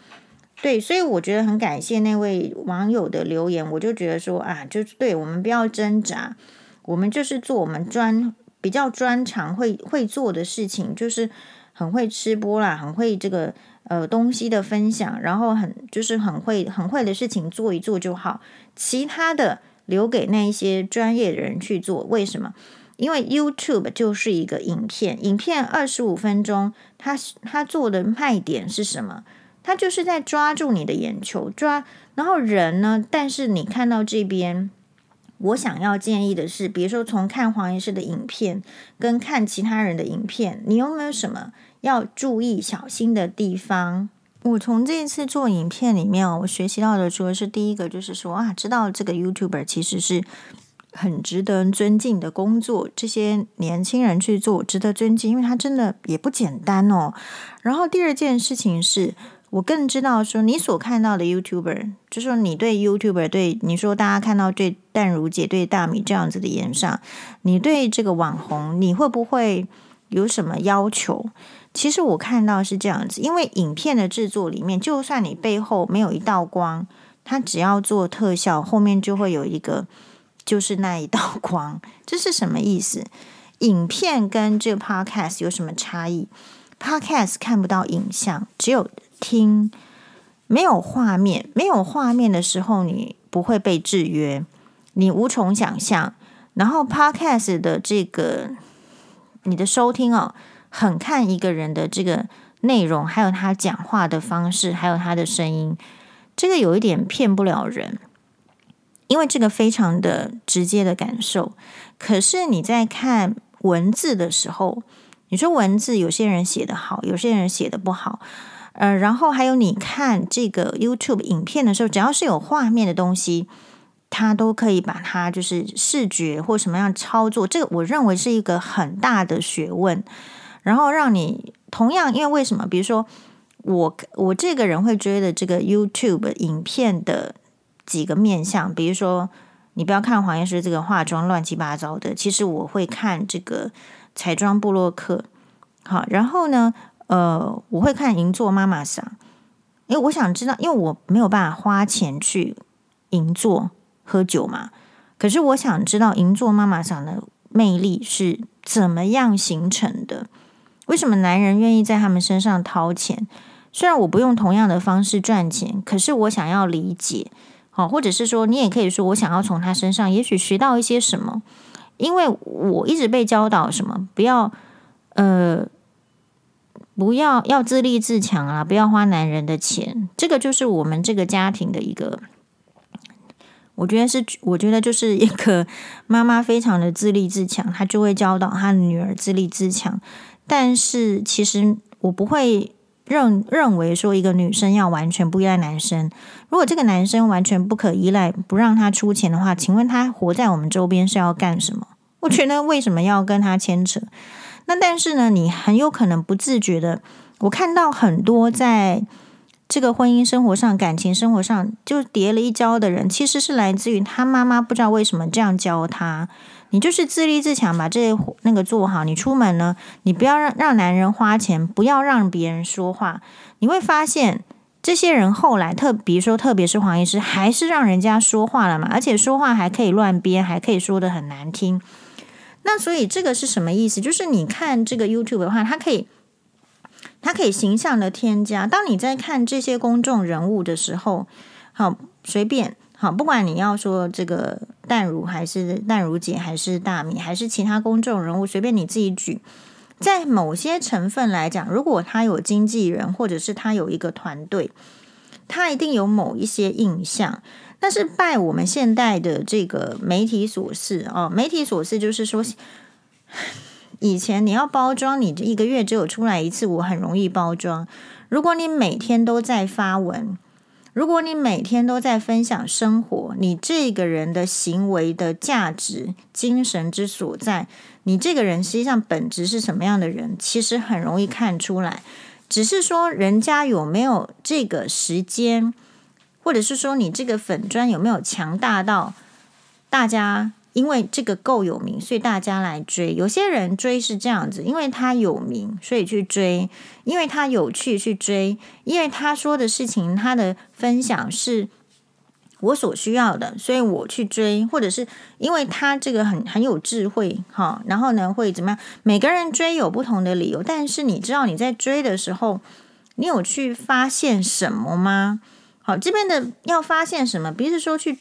对，所以我觉得很感谢那位网友的留言，我就觉得说啊，就是对我们不要挣扎，我们就是做我们专比较专长会会做的事情，就是很会吃播啦，很会这个呃东西的分享，然后很就是很会很会的事情做一做就好，其他的留给那一些专业的人去做。为什么？因为 YouTube 就是一个影片，影片二十五分钟，它它做的卖点是什么？他就是在抓住你的眼球，抓，然后人呢？但是你看到这边，我想要建议的是，比如说从看黄医师的影片跟看其他人的影片，你有没有什么要注意、小心的地方？我从这次做影片里面，我学习到的说是第一个，就是说啊，知道这个 YouTuber 其实是很值得尊敬的工作，这些年轻人去做值得尊敬，因为他真的也不简单哦。然后第二件事情是。我更知道说，你所看到的 YouTuber，就是说你对 YouTuber 对你说，大家看到对淡如姐对大米这样子的炎上，你对这个网红，你会不会有什么要求？其实我看到是这样子，因为影片的制作里面，就算你背后没有一道光，它只要做特效，后面就会有一个，就是那一道光，这是什么意思？影片跟这个 Podcast 有什么差异？Podcast 看不到影像，只有。听，没有画面，没有画面的时候，你不会被制约，你无从想象。然后 Podcast 的这个你的收听哦，很看一个人的这个内容，还有他讲话的方式，还有他的声音，这个有一点骗不了人，因为这个非常的直接的感受。可是你在看文字的时候，你说文字有些人写得好，有些人写得不好。呃，然后还有你看这个 YouTube 影片的时候，只要是有画面的东西，它都可以把它就是视觉或什么样操作，这个我认为是一个很大的学问。然后让你同样，因为为什么？比如说我我这个人会追的这个 YouTube 影片的几个面向，比如说你不要看黄医师这个化妆乱七八糟的，其实我会看这个彩妆部洛克。好，然后呢？呃，我会看银座妈妈桑，因为我想知道，因为我没有办法花钱去银座喝酒嘛。可是我想知道银座妈妈桑的魅力是怎么样形成的？为什么男人愿意在他们身上掏钱？虽然我不用同样的方式赚钱，可是我想要理解，好，或者是说，你也可以说，我想要从他身上也许学到一些什么，因为我一直被教导什么，不要呃。不要要自立自强啊！不要花男人的钱，这个就是我们这个家庭的一个，我觉得是，我觉得就是一个妈妈非常的自立自强，她就会教导她的女儿自立自强。但是其实我不会认认为说一个女生要完全不依赖男生。如果这个男生完全不可依赖，不让他出钱的话，请问他活在我们周边是要干什么？我觉得为什么要跟他牵扯？那但是呢，你很有可能不自觉的，我看到很多在这个婚姻生活上、感情生活上就跌了一跤的人，其实是来自于他妈妈不知道为什么这样教他。你就是自立自强，把这那个做好。你出门呢，你不要让让男人花钱，不要让别人说话。你会发现，这些人后来特，比如说特别是黄医师，还是让人家说话了嘛，而且说话还可以乱编，还可以说得很难听。那所以这个是什么意思？就是你看这个 YouTube 的话，它可以，它可以形象的添加。当你在看这些公众人物的时候，好随便好，不管你要说这个淡如还是淡如姐，还是大米，还是其他公众人物，随便你自己举。在某些成分来讲，如果他有经纪人，或者是他有一个团队，他一定有某一些印象。但是拜我们现代的这个媒体所赐哦，媒体所赐就是说，以前你要包装，你这一个月只有出来一次，我很容易包装。如果你每天都在发文，如果你每天都在分享生活，你这个人的行为的价值、精神之所在，你这个人实际上本质是什么样的人，其实很容易看出来。只是说人家有没有这个时间。或者是说，你这个粉砖有没有强大到大家因为这个够有名，所以大家来追。有些人追是这样子，因为他有名，所以去追；因为他有趣去追；因为他说的事情，他的分享是我所需要的，所以我去追。或者是因为他这个很很有智慧，哈，然后呢会怎么样？每个人追有不同的理由，但是你知道你在追的时候，你有去发现什么吗？好，这边的要发现什么？不是说去，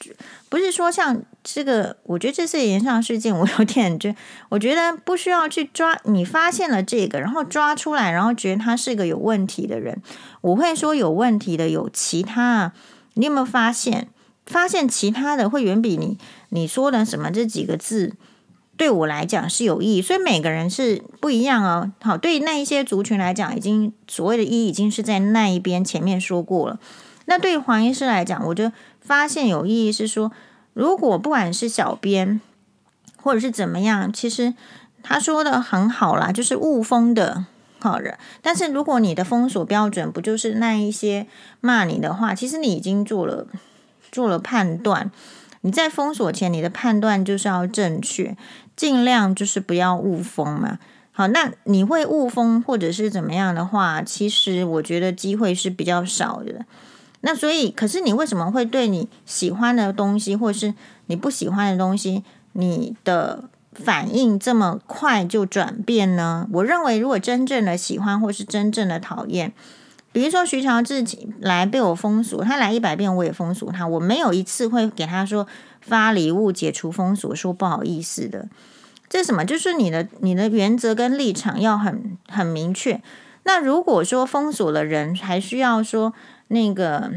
不是说像这个，我觉得这次延上事件，我有点觉，我觉得不需要去抓。你发现了这个，然后抓出来，然后觉得他是个有问题的人。我会说有问题的有其他，你有没有发现？发现其他的会远比你你说的什么这几个字对我来讲是有意义。所以每个人是不一样哦。好，对那一些族群来讲，已经所谓的意义已经是在那一边前面说过了。那对于黄医师来讲，我就发现有意义是说，如果不管是小编或者是怎么样，其实他说的很好啦，就是误封的好人。但是如果你的封锁标准不就是那一些骂你的话，其实你已经做了做了判断。你在封锁前，你的判断就是要正确，尽量就是不要误封嘛。好，那你会误封或者是怎么样的话，其实我觉得机会是比较少的。那所以，可是你为什么会对你喜欢的东西，或是你不喜欢的东西，你的反应这么快就转变呢？我认为，如果真正的喜欢或是真正的讨厌，比如说徐乔治来被我封锁，他来一百遍我也封锁他，我没有一次会给他说发礼物解除封锁，说不好意思的。这什么？就是你的你的原则跟立场要很很明确。那如果说封锁了人，还需要说。那个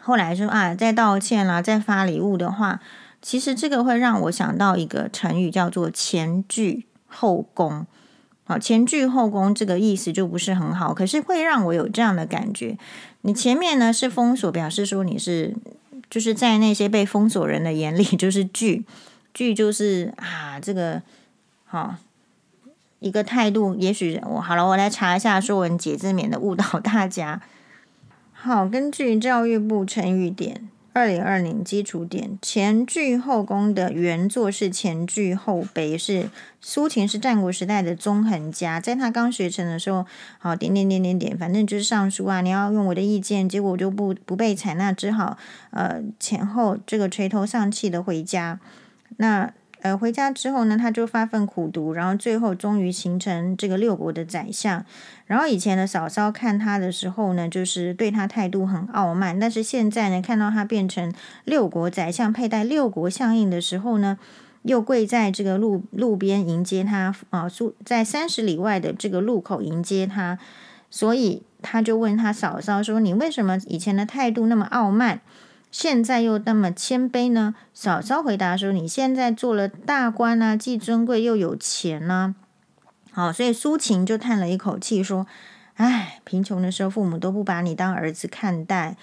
后来说啊，再道歉啦，再发礼物的话，其实这个会让我想到一个成语，叫做前倨后恭。好，前倨后恭这个意思就不是很好，可是会让我有这样的感觉。你前面呢是封锁，表示说你是就是在那些被封锁人的眼里就是倨，倨就是啊这个好一个态度。也许我好了，我来查一下《说文解字》，免得误导大家。好，根据教育部成语典二零二零基础典，前倨后恭的原作是前倨后卑，是苏秦是战国时代的纵横家，在他刚学成的时候，好点点点点点，反正就是上书啊，你要用我的意见，结果我就不不被采纳，只好呃前后这个垂头丧气的回家，那。呃，回家之后呢，他就发奋苦读，然后最后终于形成这个六国的宰相。然后以前的嫂嫂看他的时候呢，就是对他态度很傲慢，但是现在呢，看到他变成六国宰相，佩戴六国相印的时候呢，又跪在这个路路边迎接他啊，住在三十里外的这个路口迎接他，所以他就问他嫂嫂说：“你为什么以前的态度那么傲慢？”现在又那么谦卑呢？嫂嫂回答说：“你现在做了大官啊，既尊贵又有钱呢、啊。”好，所以苏秦就叹了一口气说：“唉，贫穷的时候父母都不把你当儿子看待，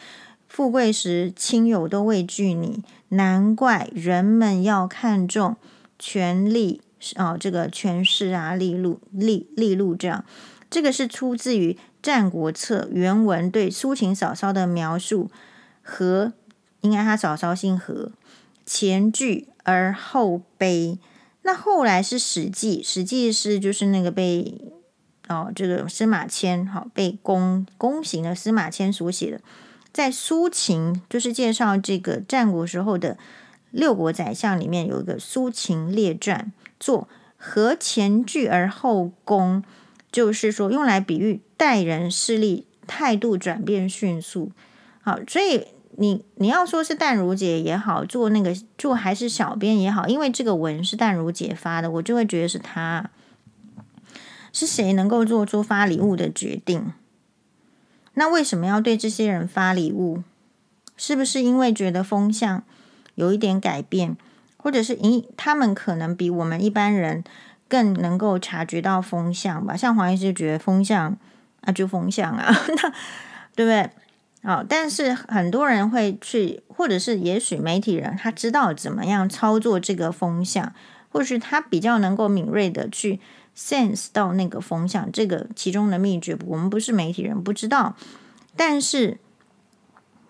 富贵时亲友都畏惧你，难怪人们要看重权力哦，这个权势啊，利禄利利禄这样。这个是出自于《战国策》原文对苏秦嫂嫂的描述和。”应该他嫂嫂姓何，前倨而后卑。那后来是《史记》，《史记》是就是那个被哦这个司马迁好、哦、被宫宫刑的司马迁所写的，在苏秦就是介绍这个战国时候的六国宰相里面有一个《苏秦列传》，作何前倨而后恭，就是说用来比喻待人势力态度转变迅速。好，所以。你你要说是淡如姐也好，做那个做还是小编也好，因为这个文是淡如姐发的，我就会觉得是她。是谁能够做出发礼物的决定？那为什么要对这些人发礼物？是不是因为觉得风向有一点改变，或者是因他们可能比我们一般人更能够察觉到风向吧？像黄医师觉得风向啊，就风向啊，那对不对？哦，但是很多人会去，或者是也许媒体人他知道怎么样操作这个风向，或是他比较能够敏锐的去 sense 到那个风向，这个其中的秘诀，我们不是媒体人不知道。但是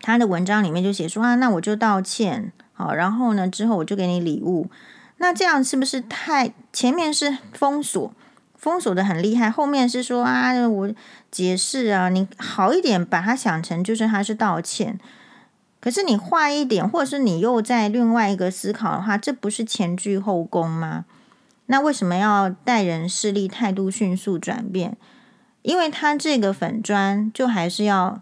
他的文章里面就写说啊，那我就道歉，好，然后呢之后我就给你礼物。那这样是不是太前面是封锁，封锁得很厉害，后面是说啊，我解释啊，你好一点把它想成就是他是道歉。可是你坏一点，或者是你又在另外一个思考的话，这不是前倨后恭吗？那为什么要待人势利，态度迅速转变？因为他这个粉专就还是要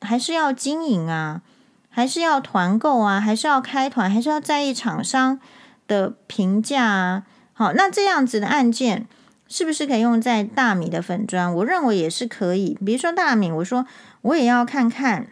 还是要经营啊，还是要团购啊，还是要开团，还是要在意厂商的评价啊。好，那这样子的案件是不是可以用在大米的粉砖？我认为也是可以。比如说大米，我说我也要看看。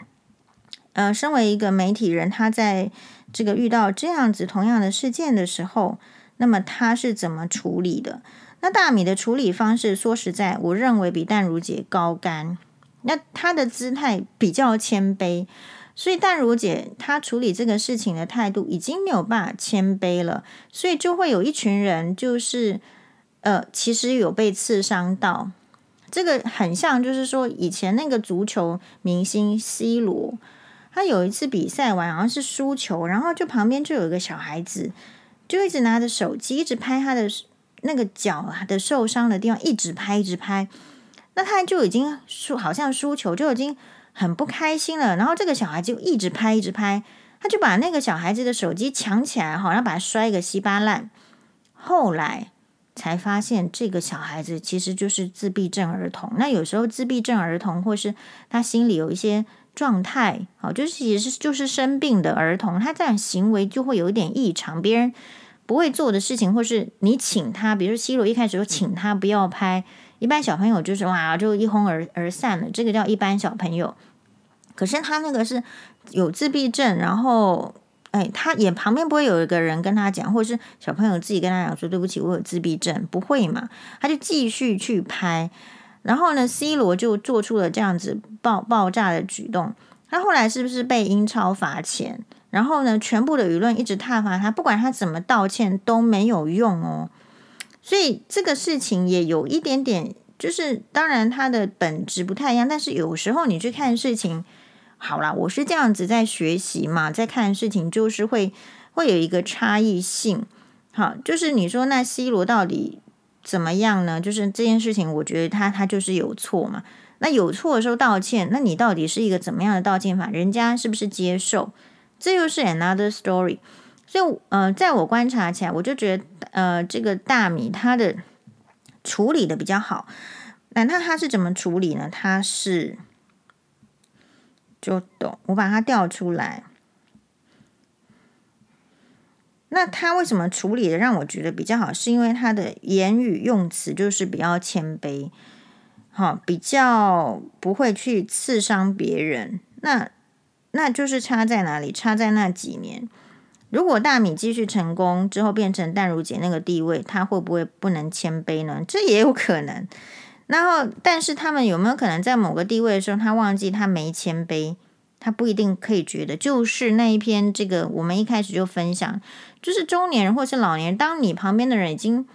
呃，身为一个媒体人，他在这个遇到这样子同样的事件的时候，那么他是怎么处理的？那大米的处理方式，说实在，我认为比淡如姐高干。那她的姿态比较谦卑，所以淡如姐她处理这个事情的态度已经没有办法谦卑了，所以就会有一群人就是呃，其实有被刺伤到。这个很像，就是说以前那个足球明星 C 罗。他有一次比赛完，好像是输球，然后就旁边就有一个小孩子，就一直拿着手机，一直拍他的那个脚的受伤的地方，一直拍，一直拍。那他就已经输，好像输球就已经很不开心了。然后这个小孩就一直拍，一直拍，他就把那个小孩子的手机抢起来，好像把他摔个稀巴烂。后来才发现，这个小孩子其实就是自闭症儿童。那有时候自闭症儿童，或是他心里有一些。状态好，就是也是就是生病的儿童，他这样行为就会有一点异常，别人不会做的事情，或是你请他，比如说 C 罗一开始就请他不要拍，一般小朋友就是哇就一哄而而散了，这个叫一般小朋友。可是他那个是有自闭症，然后哎，他也旁边不会有一个人跟他讲，或者是小朋友自己跟他讲说对不起，我有自闭症，不会嘛？他就继续去拍。然后呢，C 罗就做出了这样子爆爆炸的举动。他后来是不是被英超罚钱？然后呢，全部的舆论一直挞伐他，不管他怎么道歉都没有用哦。所以这个事情也有一点点，就是当然他的本质不太一样，但是有时候你去看事情，好啦，我是这样子在学习嘛，在看事情就是会会有一个差异性。好，就是你说那 C 罗到底？怎么样呢？就是这件事情，我觉得他他就是有错嘛。那有错的时候道歉，那你到底是一个怎么样的道歉法？人家是不是接受？这又是 another story。所以，呃，在我观察起来，我就觉得，呃，这个大米他的处理的比较好。那他他是怎么处理呢？他是就懂，我把它调出来。那他为什么处理的让我觉得比较好？是因为他的言语用词就是比较谦卑，好，比较不会去刺伤别人。那那就是差在哪里？差在那几年。如果大米继续成功之后变成淡如姐那个地位，他会不会不能谦卑呢？这也有可能。然后，但是他们有没有可能在某个地位的时候，他忘记他没谦卑？他不一定可以觉得，就是那一篇这个，我们一开始就分享，就是中年人或是老年人，当你旁边的人已经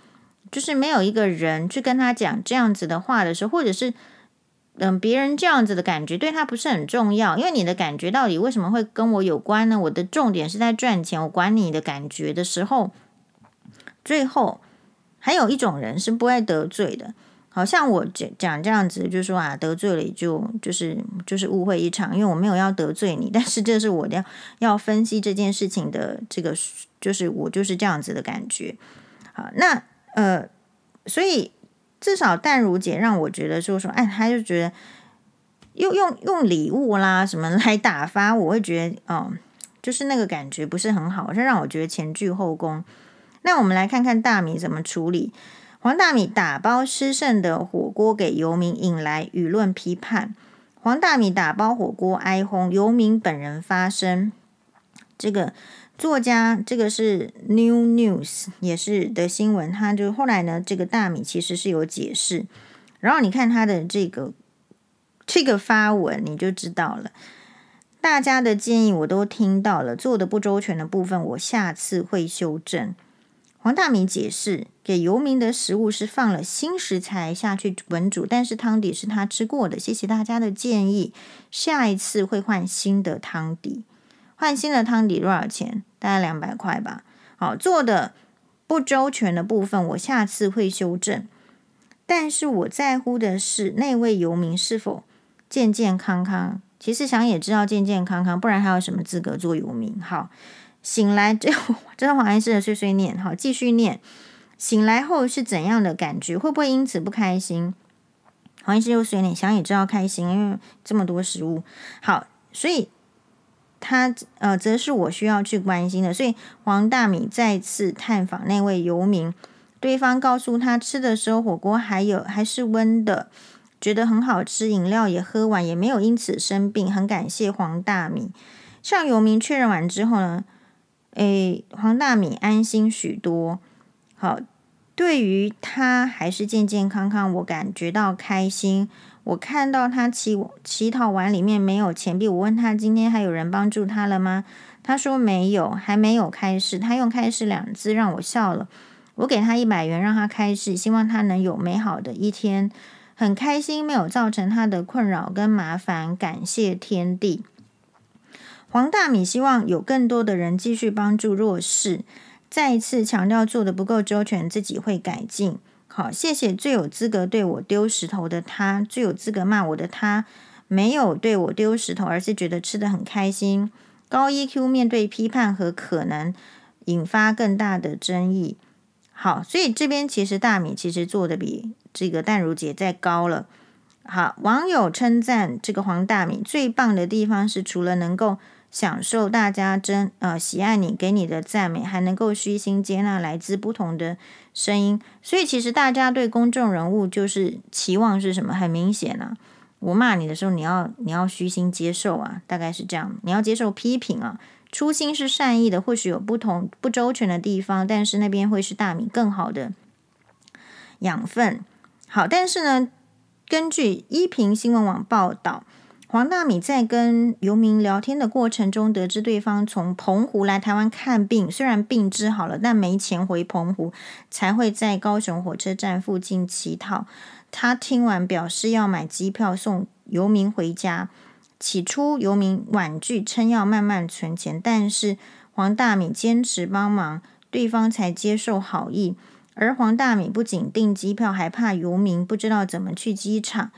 就是没有一个人去跟他讲这样子的话的时候，或者是嗯别人这样子的感觉对他不是很重要，因为你的感觉到底为什么会跟我有关呢？我的重点是在赚钱，我管你的感觉的时候，最后还有一种人是不会得罪的。好像我讲讲这样子，就是说啊，得罪了就就是就是误会一场，因为我没有要得罪你，但是这是我要要分析这件事情的这个，就是我就是这样子的感觉。好，那呃，所以至少淡如姐让我觉得说说，哎，他就觉得用用用礼物啦什么来打发，我会觉得哦，就是那个感觉不是很好，这让我觉得前倨后恭。那我们来看看大米怎么处理。黄大米打包吃剩的火锅给游民，引来舆论批判。黄大米打包火锅挨轰，游民本人发声。这个作家，这个是 New News，也是的新闻。他就后来呢，这个大米其实是有解释。然后你看他的这个这个发文，你就知道了。大家的建议我都听到了，做的不周全的部分，我下次会修正。黄大明解释，给游民的食物是放了新食材下去滚煮，但是汤底是他吃过的。谢谢大家的建议，下一次会换新的汤底。换新的汤底多少钱？大概两百块吧。好，做的不周全的部分，我下次会修正。但是我在乎的是那位游民是否健健康康。其实想也知道健健康康，不然还有什么资格做游民？好，醒来这这是黄医师的碎碎念。好，继续念。醒来后是怎样的感觉？会不会因此不开心？黄医师又碎念，想也知道开心，因为这么多食物。好，所以他呃，则是我需要去关心的。所以黄大米再次探访那位游民。对方告诉他，吃的时候火锅还有还是温的，觉得很好吃，饮料也喝完，也没有因此生病，很感谢黄大米。向游民确认完之后呢，诶，黄大米安心许多。好，对于他还是健健康康，我感觉到开心。我看到他乞乞讨碗里面没有钱币，我问他今天还有人帮助他了吗？他说没有，还没有开市。他用“开市”两字让我笑了。我给他一百元，让他开市，希望他能有美好的一天，很开心，没有造成他的困扰跟麻烦，感谢天地。黄大米希望有更多的人继续帮助弱势，再一次强调做得不够周全，自己会改进。好，谢谢最有资格对我丢石头的他，最有资格骂我的他，没有对我丢石头，而是觉得吃得很开心。高 EQ 面对批判和可能引发更大的争议。好，所以这边其实大米其实做的比这个淡如姐再高了。好，网友称赞这个黄大米最棒的地方是，除了能够享受大家真呃喜爱你给你的赞美，还能够虚心接纳来自不同的声音。所以其实大家对公众人物就是期望是什么？很明显啊，我骂你的时候，你要你要虚心接受啊，大概是这样，你要接受批评啊。初心是善意的，或许有不同不周全的地方，但是那边会是大米更好的养分。好，但是呢，根据一平新闻网报道，黄大米在跟游民聊天的过程中，得知对方从澎湖来台湾看病，虽然病治好了，但没钱回澎湖，才会在高雄火车站附近乞讨。他听完表示要买机票送游民回家。起初，游民婉拒，称要慢慢存钱，但是黄大米坚持帮忙，对方才接受好意。而黄大米不仅订机票，还怕游民不知道怎么去机场，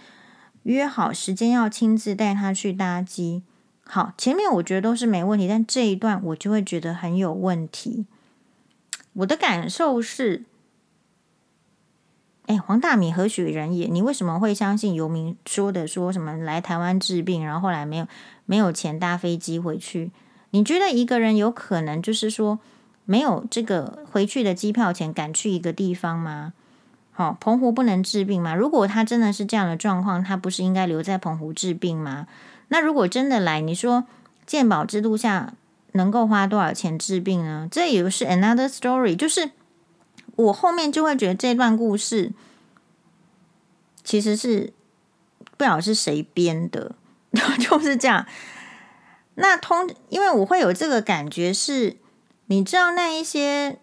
约好时间要亲自带他去搭机。好，前面我觉得都是没问题，但这一段我就会觉得很有问题。我的感受是。哎，黄大米何许人也？你为什么会相信游民说的？说什么来台湾治病，然后后来没有没有钱搭飞机回去？你觉得一个人有可能就是说没有这个回去的机票钱，敢去一个地方吗？哦，澎湖不能治病吗？如果他真的是这样的状况，他不是应该留在澎湖治病吗？那如果真的来，你说鉴保制度下能够花多少钱治病呢？这也是 another story，就是。我后面就会觉得这段故事其实是不晓得是谁编的，就是这样。那通，因为我会有这个感觉是，你知道那一些，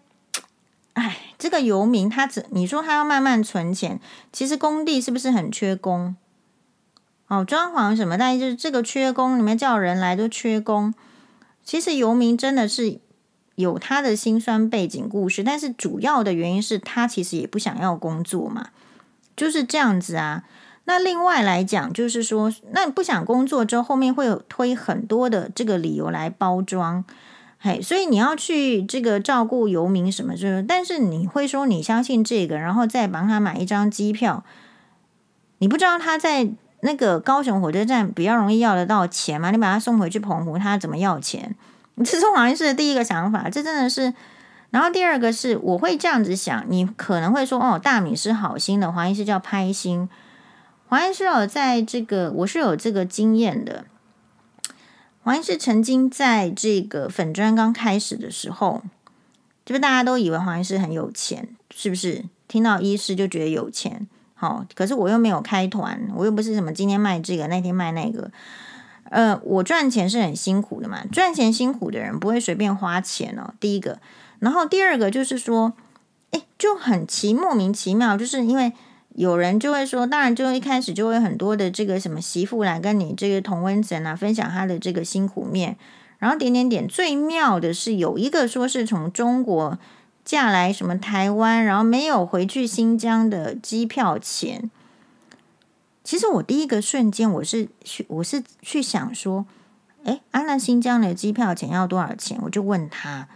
哎，这个游民他只你说他要慢慢存钱，其实工地是不是很缺工？哦，装潢什么，但就是这个缺工，你们叫人来都缺工。其实游民真的是。有他的辛酸背景故事，但是主要的原因是他其实也不想要工作嘛，就是这样子啊。那另外来讲，就是说，那不想工作之后，后面会有推很多的这个理由来包装，嘿，所以你要去这个照顾游民什么之类，但是你会说你相信这个，然后再帮他买一张机票，你不知道他在那个高雄火车站比较容易要得到钱吗？你把他送回去澎湖，他怎么要钱？这是黄医师的第一个想法，这真的是。然后第二个是，我会这样子想，你可能会说，哦，大米是好心的，黄医师叫拍心。黄医师有在这个，我是有这个经验的。黄医师曾经在这个粉砖刚开始的时候，是不是大家都以为黄医师很有钱？是不是？听到医师就觉得有钱，好，可是我又没有开团，我又不是什么今天卖这个，那天卖那个。呃，我赚钱是很辛苦的嘛，赚钱辛苦的人不会随便花钱哦。第一个，然后第二个就是说，哎，就很奇莫名其妙，就是因为有人就会说，当然就一开始就会很多的这个什么媳妇来跟你这个同温层啊，分享他的这个辛苦面，然后点点点。最妙的是有一个说是从中国嫁来什么台湾，然后没有回去新疆的机票钱。其实我第一个瞬间，我是去，我是去想说，哎，安那新疆的机票钱要多少钱？我就问他，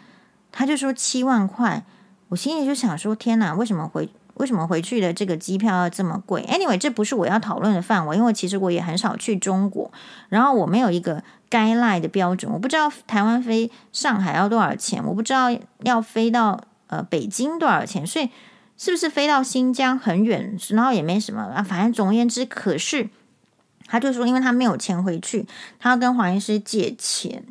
他就说七万块。我心里就想说，天哪，为什么回为什么回去的这个机票要这么贵？Anyway，这不是我要讨论的范围，因为其实我也很少去中国，然后我没有一个 guideline 的标准，我不知道台湾飞上海要多少钱，我不知道要飞到呃北京多少钱，所以。是不是飞到新疆很远，然后也没什么啊？反正总而言之，可是他就说，因为他没有钱回去，他要跟黄医师借钱。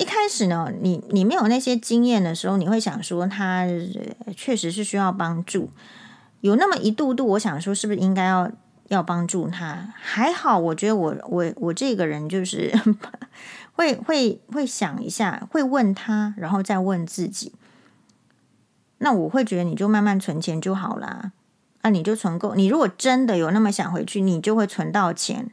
一开始呢，你你没有那些经验的时候，你会想说他确实是需要帮助。有那么一度度，我想说，是不是应该要要帮助他？还好，我觉得我我我这个人就是 会会会想一下，会问他，然后再问自己。那我会觉得你就慢慢存钱就好啦。啊，你就存够。你如果真的有那么想回去，你就会存到钱。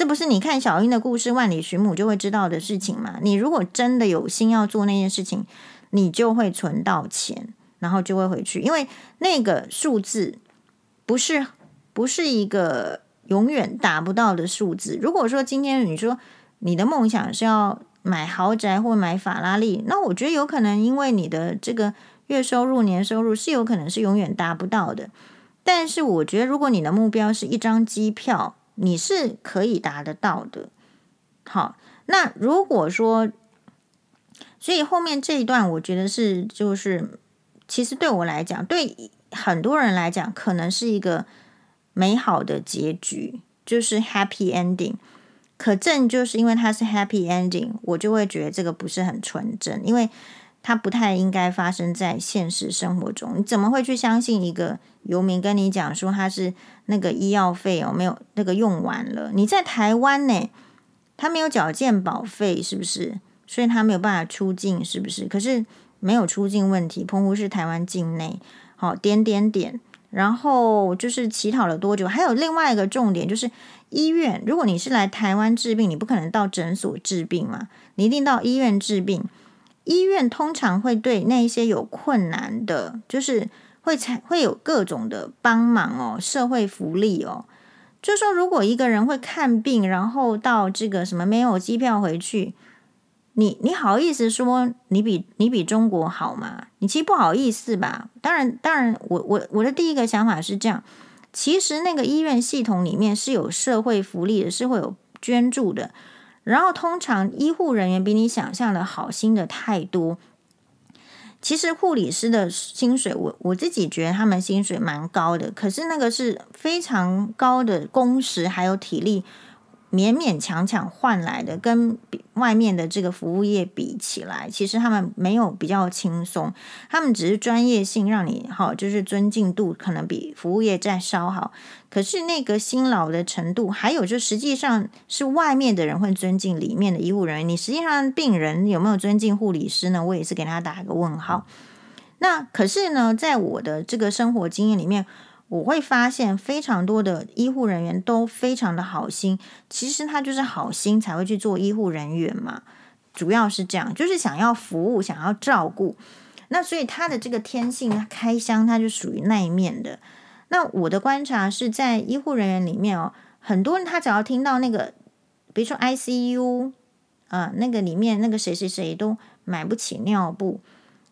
这不是你看小英的故事《万里寻母》就会知道的事情吗？你如果真的有心要做那件事情，你就会存到钱，然后就会回去。因为那个数字不是不是一个永远达不到的数字。如果说今天你说你的梦想是要买豪宅或买法拉利，那我觉得有可能因为你的这个。月收入、年收入是有可能是永远达不到的，但是我觉得，如果你的目标是一张机票，你是可以达得到的。好，那如果说，所以后面这一段，我觉得是就是，其实对我来讲，对很多人来讲，可能是一个美好的结局，就是 happy ending。可正就是因为它是 happy ending，我就会觉得这个不是很纯正，因为。它不太应该发生在现实生活中。你怎么会去相信一个游民跟你讲说他是那个医药费哦没有那个用完了？你在台湾呢，他没有缴健保费，是不是？所以他没有办法出境，是不是？可是没有出境问题，澎湖是台湾境内。好，点点点，然后就是乞讨了多久？还有另外一个重点就是医院。如果你是来台湾治病，你不可能到诊所治病嘛，你一定到医院治病。医院通常会对那一些有困难的，就是会才会有各种的帮忙哦，社会福利哦。就说如果一个人会看病，然后到这个什么没有机票回去，你你好意思说你比你比中国好吗？你其实不好意思吧？当然，当然，我我我的第一个想法是这样，其实那个医院系统里面是有社会福利的，是会有捐助的。然后，通常医护人员比你想象的好心的太多。其实护理师的薪水，我我自己觉得他们薪水蛮高的，可是那个是非常高的工时还有体力。勉勉强强换来的，跟外面的这个服务业比起来，其实他们没有比较轻松，他们只是专业性让你好，就是尊敬度可能比服务业再稍好，可是那个辛劳的程度，还有就实际上是外面的人会尊敬里面的医护人员，你实际上病人有没有尊敬护理师呢？我也是给他打一个问号。那可是呢，在我的这个生活经验里面。我会发现非常多的医护人员都非常的好心，其实他就是好心才会去做医护人员嘛，主要是这样，就是想要服务，想要照顾。那所以他的这个天性开箱，他就属于那一面的。那我的观察是在医护人员里面哦，很多人他只要听到那个，比如说 ICU 啊，那个里面那个谁谁谁都买不起尿布，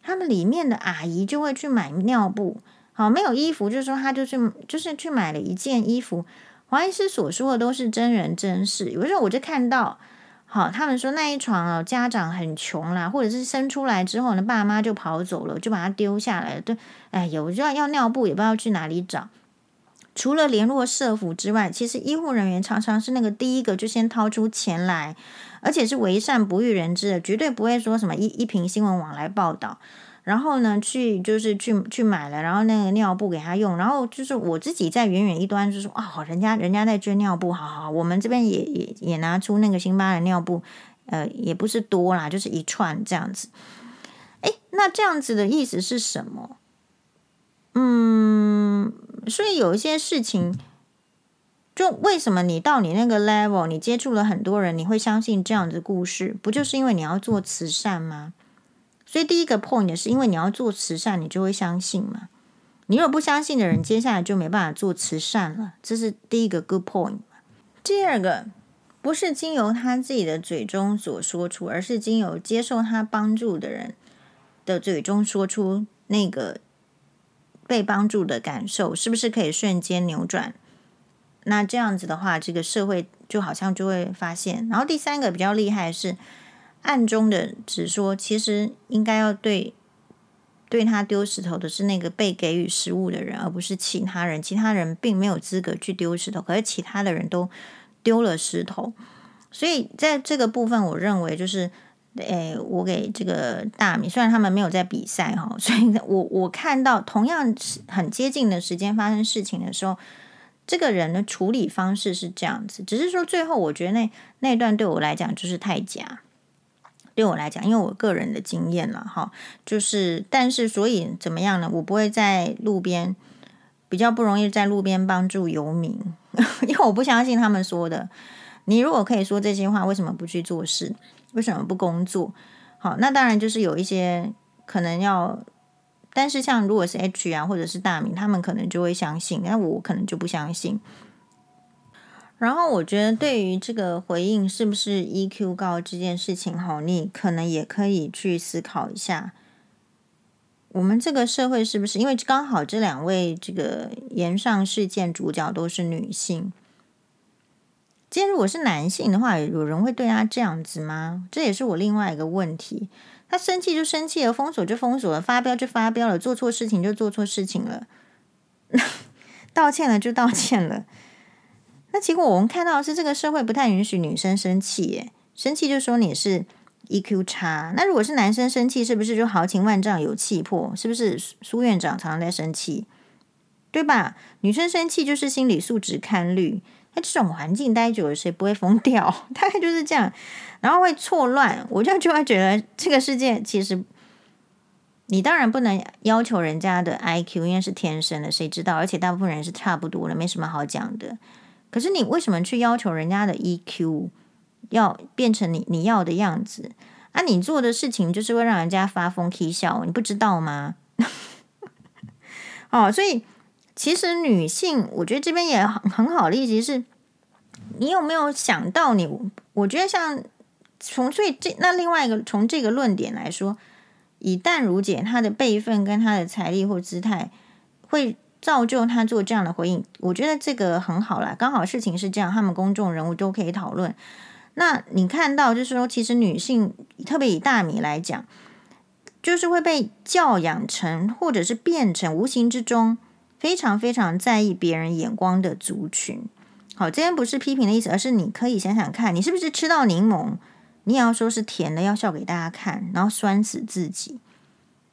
他们里面的阿姨就会去买尿布。好，没有衣服，就是说他就是就是去买了一件衣服。黄医师所说的都是真人真事。有时候我就看到，好，他们说那一床啊，家长很穷啦，或者是生出来之后呢，爸妈就跑走了，就把它丢下来了。对，哎，有就要要尿布，也不知道去哪里找。除了联络社福之外，其实医护人员常常是那个第一个就先掏出钱来，而且是为善不欲人知的，绝对不会说什么一一瓶新闻网来报道。然后呢，去就是去去买了，然后那个尿布给他用，然后就是我自己在远远一端就说啊，人家人家在捐尿布，好好，我们这边也也也拿出那个辛巴的尿布，呃，也不是多啦，就是一串这样子。哎，那这样子的意思是什么？嗯，所以有一些事情，就为什么你到你那个 level，你接触了很多人，你会相信这样子故事，不就是因为你要做慈善吗？所以第一个 point 是因为你要做慈善，你就会相信嘛。你如果不相信的人，接下来就没办法做慈善了。这是第一个 good point。第二个不是经由他自己的嘴中所说出，而是经由接受他帮助的人的嘴中说出那个被帮助的感受，是不是可以瞬间扭转？那这样子的话，这个社会就好像就会发现。然后第三个比较厉害是，暗中的只说，其实应该要对对他丢石头的是那个被给予食物的人，而不是其他人。其他人并没有资格去丢石头，可是其他的人都丢了石头。所以在这个部分，我认为就是，诶，我给这个大米，虽然他们没有在比赛哈，所以我我看到同样很接近的时间发生事情的时候。这个人的处理方式是这样子，只是说最后我觉得那那段对我来讲就是太假，对我来讲，因为我个人的经验了哈，就是但是所以怎么样呢？我不会在路边，比较不容易在路边帮助游民，因为我不相信他们说的。你如果可以说这些话，为什么不去做事？为什么不工作？好，那当然就是有一些可能要。但是，像如果是 H 啊，或者是大名，他们可能就会相信，那我可能就不相信。然后，我觉得对于这个回应是不是 EQ 高这件事情，哈，你可能也可以去思考一下，我们这个社会是不是因为刚好这两位这个延上事件主角都是女性？今天如果是男性的话，有人会对他这样子吗？这也是我另外一个问题。他生气就生气了，封锁就封锁了，发飙就发飙了，做错事情就做错事情了，道歉了就道歉了。那结果我们看到的是，这个社会不太允许女生生气，耶，生气就说你是 EQ 差。那如果是男生生气，是不是就豪情万丈有气魄？是不是苏院长常常在生气，对吧？女生生气就是心理素质堪虑。那这种环境待久了，谁不会疯掉？大概就是这样。然后会错乱，我就就会觉得这个世界其实，你当然不能要求人家的 IQ，因为是天生的，谁知道？而且大部分人是差不多的，没什么好讲的。可是你为什么去要求人家的 EQ 要变成你你要的样子？啊，你做的事情就是会让人家发疯啼笑，你不知道吗？哦，所以其实女性，我觉得这边也很很好的例子是，你有没有想到你？我觉得像。从最这那另外一个从这个论点来说，以淡如姐她的辈分跟她的财力或姿态，会造就他做这样的回应。我觉得这个很好啦，刚好事情是这样，他们公众人物都可以讨论。那你看到就是说，其实女性特别以大米来讲，就是会被教养成，或者是变成无形之中非常非常在意别人眼光的族群。好，这边不是批评的意思，而是你可以想想看，你是不是吃到柠檬？你也要说是甜的，要笑给大家看，然后酸死自己，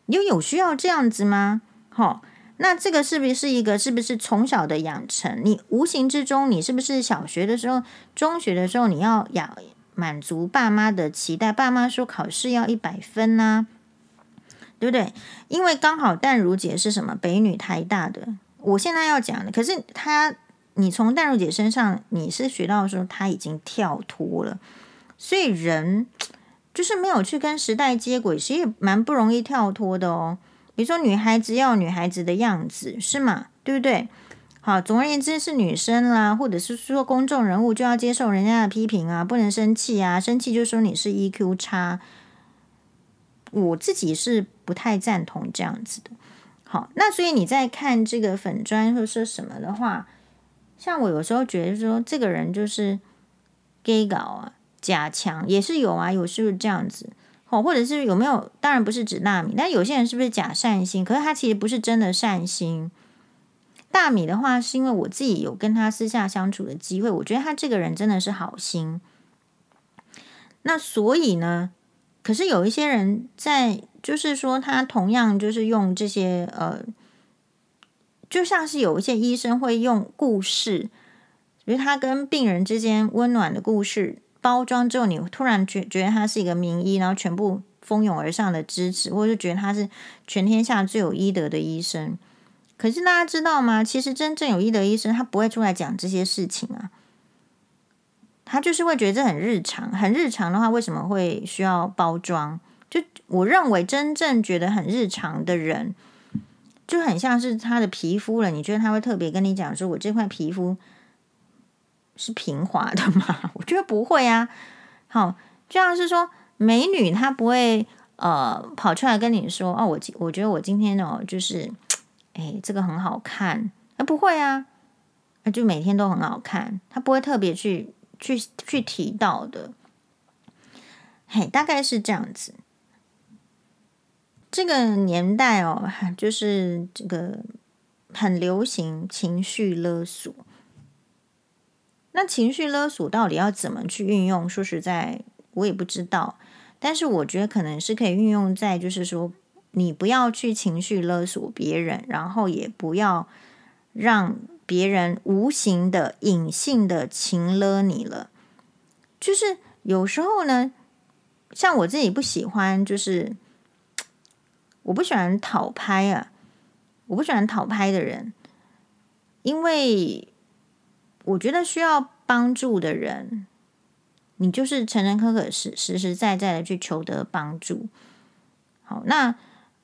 你有需要这样子吗？好，那这个是不是一个？是不是从小的养成？你无形之中，你是不是小学的时候、中学的时候，你要养满足爸妈的期待？爸妈说考试要一百分呐，对不对？因为刚好淡如姐是什么北女台大的，我现在要讲的，可是她，你从淡如姐身上，你是学到说她已经跳脱了。所以人 就是没有去跟时代接轨，其实蛮不容易跳脱的哦。比如说，女孩子要女孩子的样子，是吗？对不对？好，总而言之是女生啦，或者是说公众人物就要接受人家的批评啊，不能生气啊，生气就说你是 EQ 差。我自己是不太赞同这样子的。好，那所以你在看这个粉砖或是什么的话，像我有时候觉得说这个人就是 gay 搞啊。假强也是有啊，有是不是这样子？或者是有没有？当然不是指大米，但有些人是不是假善心？可是他其实不是真的善心。大米的话，是因为我自己有跟他私下相处的机会，我觉得他这个人真的是好心。那所以呢，可是有一些人在，就是说他同样就是用这些呃，就像是有一些医生会用故事，比如他跟病人之间温暖的故事。包装之后，你突然觉觉得他是一个名医，然后全部蜂拥而上的支持，或者是觉得他是全天下最有医德的医生。可是大家知道吗？其实真正有医德医生，他不会出来讲这些事情啊。他就是会觉得这很日常，很日常的话，为什么会需要包装？就我认为真正觉得很日常的人，就很像是他的皮肤了。你觉得他会特别跟你讲说，我这块皮肤是平滑的吗？我觉得不会啊。好，就像是说美女，她不会呃跑出来跟你说哦，我我觉得我今天哦就是，哎，这个很好看。啊，不会啊，那就每天都很好看，她不会特别去去去提到的。嘿，大概是这样子。这个年代哦，就是这个很流行情绪勒索。那情绪勒索到底要怎么去运用？说实在，我也不知道。但是我觉得可能是可以运用在，就是说，你不要去情绪勒索别人，然后也不要让别人无形的、隐性的情勒你了。就是有时候呢。像我自己不喜欢，就是我不喜欢讨拍啊，我不喜欢讨拍的人，因为我觉得需要帮助的人，你就是诚诚恳恳、实实实在在的去求得帮助。好，那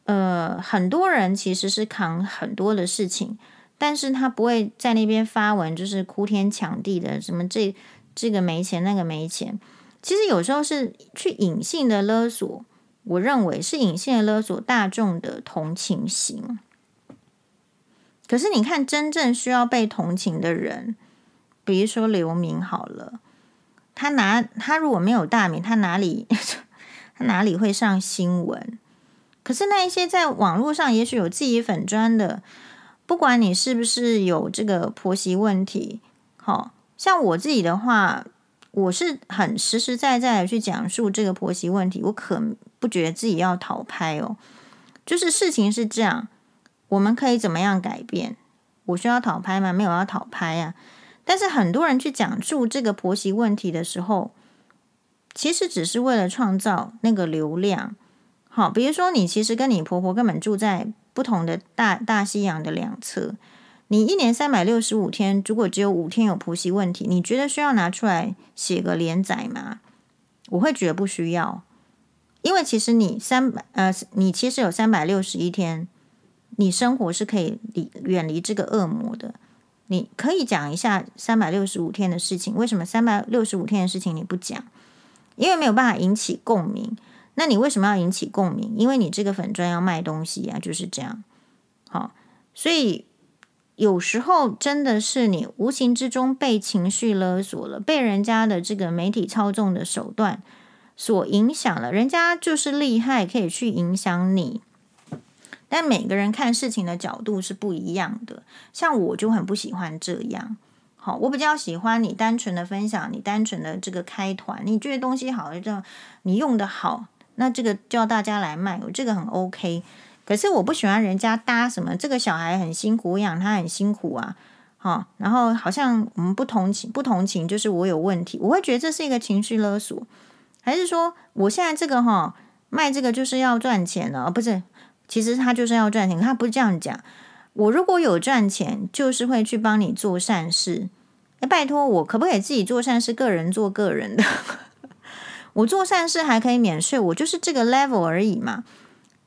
呃，很多人其实是扛很多的事情，但是他不会在那边发文，就是哭天抢地的，什么这这个没钱，那个没钱。其实有时候是去隐性的勒索，我认为是隐性的勒索大众的同情心。可是你看，真正需要被同情的人，比如说刘明好了，他拿他如果没有大名，他哪里 他哪里会上新闻？可是那一些在网络上也许有自己粉砖的，不管你是不是有这个婆媳问题，好像我自己的话。我是很实实在在的去讲述这个婆媳问题，我可不觉得自己要讨拍哦。就是事情是这样，我们可以怎么样改变？我需要讨拍吗？没有要讨拍啊。但是很多人去讲述这个婆媳问题的时候，其实只是为了创造那个流量。好，比如说你其实跟你婆婆根本住在不同的大大西洋的两侧。你一年三百六十五天，如果只有五天有婆媳问题，你觉得需要拿出来写个连载吗？我会觉得不需要，因为其实你三百呃，你其实有三百六十一天，你生活是可以离远离这个恶魔的。你可以讲一下三百六十五天的事情，为什么三百六十五天的事情你不讲？因为没有办法引起共鸣。那你为什么要引起共鸣？因为你这个粉砖要卖东西啊，就是这样。好，所以。有时候真的是你无形之中被情绪勒索了，被人家的这个媒体操纵的手段所影响了。人家就是厉害，可以去影响你。但每个人看事情的角度是不一样的。像我就很不喜欢这样。好，我比较喜欢你单纯的分享，你单纯的这个开团，你觉得东西好，这样你用的好，那这个叫大家来卖，我这个很 OK。可是我不喜欢人家搭什么，这个小孩很辛苦，养他很辛苦啊，好，然后好像我们不同情，不同情就是我有问题，我会觉得这是一个情绪勒索，还是说我现在这个哈卖这个就是要赚钱了？不是，其实他就是要赚钱，他不是这样讲。我如果有赚钱，就是会去帮你做善事。哎，拜托我可不可以自己做善事，个人做个人的？我做善事还可以免税，我就是这个 level 而已嘛。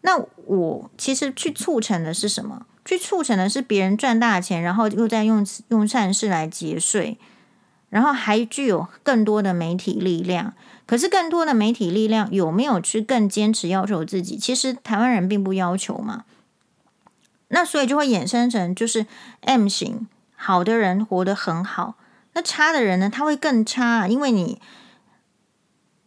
那我其实去促成的是什么？去促成的是别人赚大钱，然后又在用用善事来节税，然后还具有更多的媒体力量。可是更多的媒体力量有没有去更坚持要求自己？其实台湾人并不要求嘛。那所以就会衍生成就是 M 型，好的人活得很好，那差的人呢，他会更差，因为你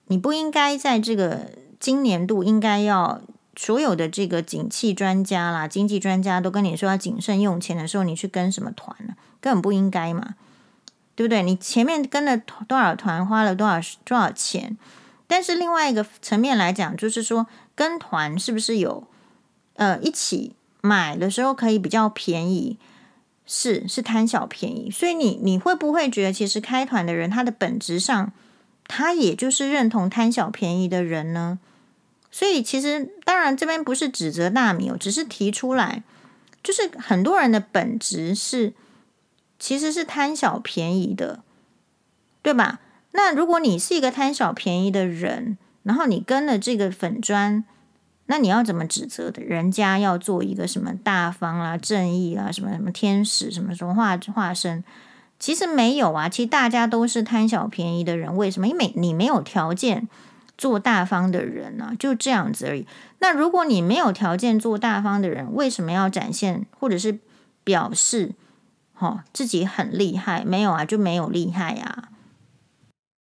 你不应该在这个今年度应该要。所有的这个景气专家啦、经济专家都跟你说要谨慎用钱的时候，你去跟什么团呢？根本不应该嘛，对不对？你前面跟了多少团，花了多少多少钱？但是另外一个层面来讲，就是说跟团是不是有呃一起买的时候可以比较便宜？是是贪小便宜，所以你你会不会觉得，其实开团的人他的本质上，他也就是认同贪小便宜的人呢？所以其实当然这边不是指责大米，我只是提出来，就是很多人的本质是其实是贪小便宜的，对吧？那如果你是一个贪小便宜的人，然后你跟了这个粉砖，那你要怎么指责的？人家要做一个什么大方啊、正义啊、什么什么天使、什么什么化化身？其实没有啊，其实大家都是贪小便宜的人。为什么？因为你没有条件做大方的人啊，就这样子而已。那如果你没有条件做大方的人，为什么要展现或者是表示，哦，自己很厉害？没有啊，就没有厉害啊。